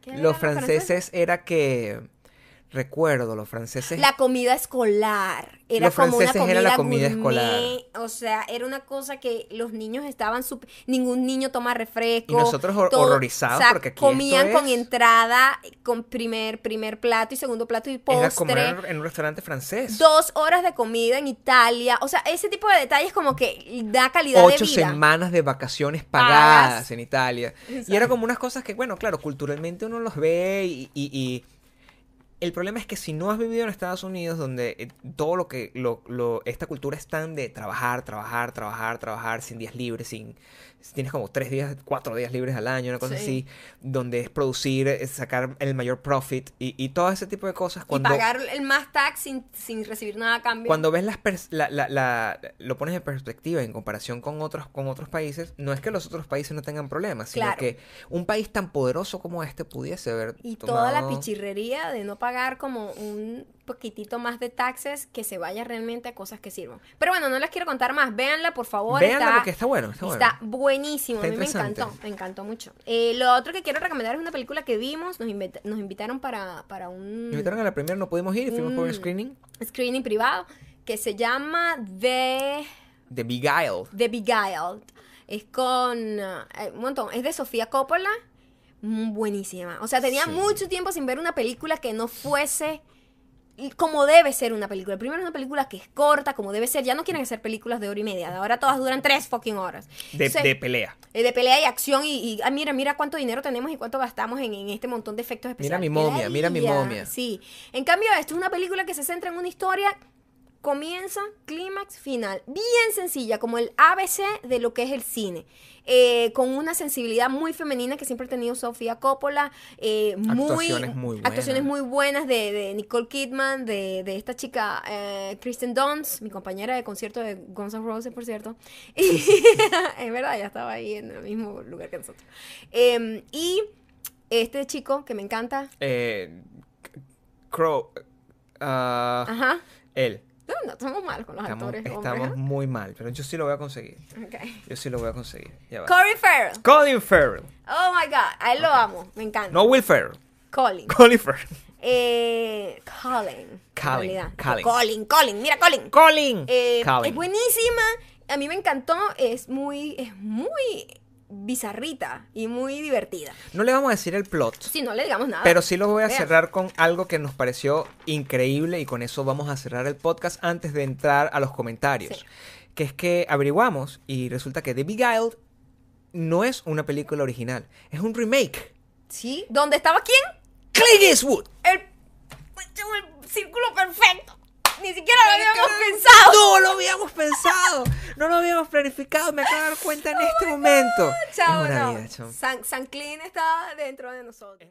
¿Qué eran Los franceses era que... Recuerdo, los franceses... La comida escolar. Era Los como una comida, era la comida gourmet, escolar. O sea, era una cosa que los niños estaban súper... Ningún niño toma refresco. Y nosotros hor- horrorizados porque aquí comían esto con entrada, con primer, primer plato y segundo plato y Era postre. comer en un restaurante francés. Dos horas de comida en Italia. O sea, ese tipo de detalles como que da calidad Ocho de vida. semanas de vacaciones pagadas Pagas. en Italia. Y era como unas cosas que, bueno, claro, culturalmente uno los ve y, y- y- El problema es que si no has vivido en Estados Unidos, donde eh, todo lo que, lo, lo- esta cultura es tan de trabajar, trabajar, trabajar, trabajar, sin días libres, sin, tienes como tres días, cuatro días libres al año, una cosa Sí. así, donde es producir, es sacar el mayor profit y, y todo ese tipo de cosas. Cuando, y pagar el más tax sin, sin recibir nada a cambio. cuando ves las pers- la, la- la- lo pones en perspectiva en comparación con otros, con otros países, no es que los otros países no tengan problemas, sino Claro. que un país tan poderoso como este pudiese haber y toda la pichirrería de no pagar como un poquitito más de taxes que se vaya realmente a cosas que sirvan. Pero bueno, no les quiero contar más. Véanla, por favor. Véanla está, porque está bueno, está bueno. está buenísimo. Está a mí me encantó. Me encantó mucho. Eh, lo otro que quiero recomendar es una película que vimos. Nos, invita- nos invitaron para, para un Nos invitaron a la primera, no pudimos ir, fuimos por un Mm. screening screening privado que se llama The, de Beguiled. The Beguiled. Es con eh, un montón. Es de Sofía Coppola. Mm, Buenísima. O sea, tenía Sí. mucho tiempo sin ver una película que no fuese como debe ser una película. Primero es una película que es corta, como debe ser. Ya no quieren hacer películas de hora y media. Ahora todas duran tres fucking horas. De, Entonces, de pelea. eh, de pelea y acción y, y, ah, mira, mira cuánto dinero tenemos y cuánto gastamos en, en este montón de efectos Mira especiales. mi ¡Qué momia, mira mi momia. Sí. En cambio, esto es una película que se centra en una historia comienza, clímax, final. Bien sencilla, como el ABC de lo que es el cine. Eh, con una sensibilidad muy femenina que siempre ha tenido Sofía Coppola. eh, Actuaciones muy buenas. actuaciones muy buenas de, de Nicole Kidman, de, de esta chica eh, Kristen Dunst, mi compañera de concierto de Guns N' Roses, por cierto. Y, es verdad, ya estaba ahí en el mismo lugar que nosotros. Eh, y este chico que me encanta. Crow. ah, Ajá. él. No, no, estamos mal con los Estamos, actores. estamos muy mal, pero yo sí lo voy a conseguir. Ok. Yo sí lo voy a conseguir. Ya. Corey Farrell. Colin Farrell. Oh my god, a él lo amo, me encanta. No Will Farrell. Colin. Colin Farrell. Eh, Colin. Colin. Colin. Colin, Colin, mira Colin. Colin. Eh, Colin. Es buenísima. A mí me encantó. Es muy, es muy bizarrita y muy divertida. No le vamos a decir el plot. Si no le digamos nada. Pero sí lo voy a Vean. cerrar con algo que nos pareció increíble y con eso vamos a cerrar el podcast antes de entrar a los comentarios. Sí. Que es que averiguamos y resulta que The Beguiled no es una película original, es un remake. Sí. ¿Dónde estaba quién? Clint Eastwood. El, el círculo perfecto. Ni siquiera lo habíamos pensado. No lo habíamos pensado, no lo habíamos planificado, me acabo de dar cuenta en este momento. Chao, es no. vida. San, San Clean está dentro de nosotros.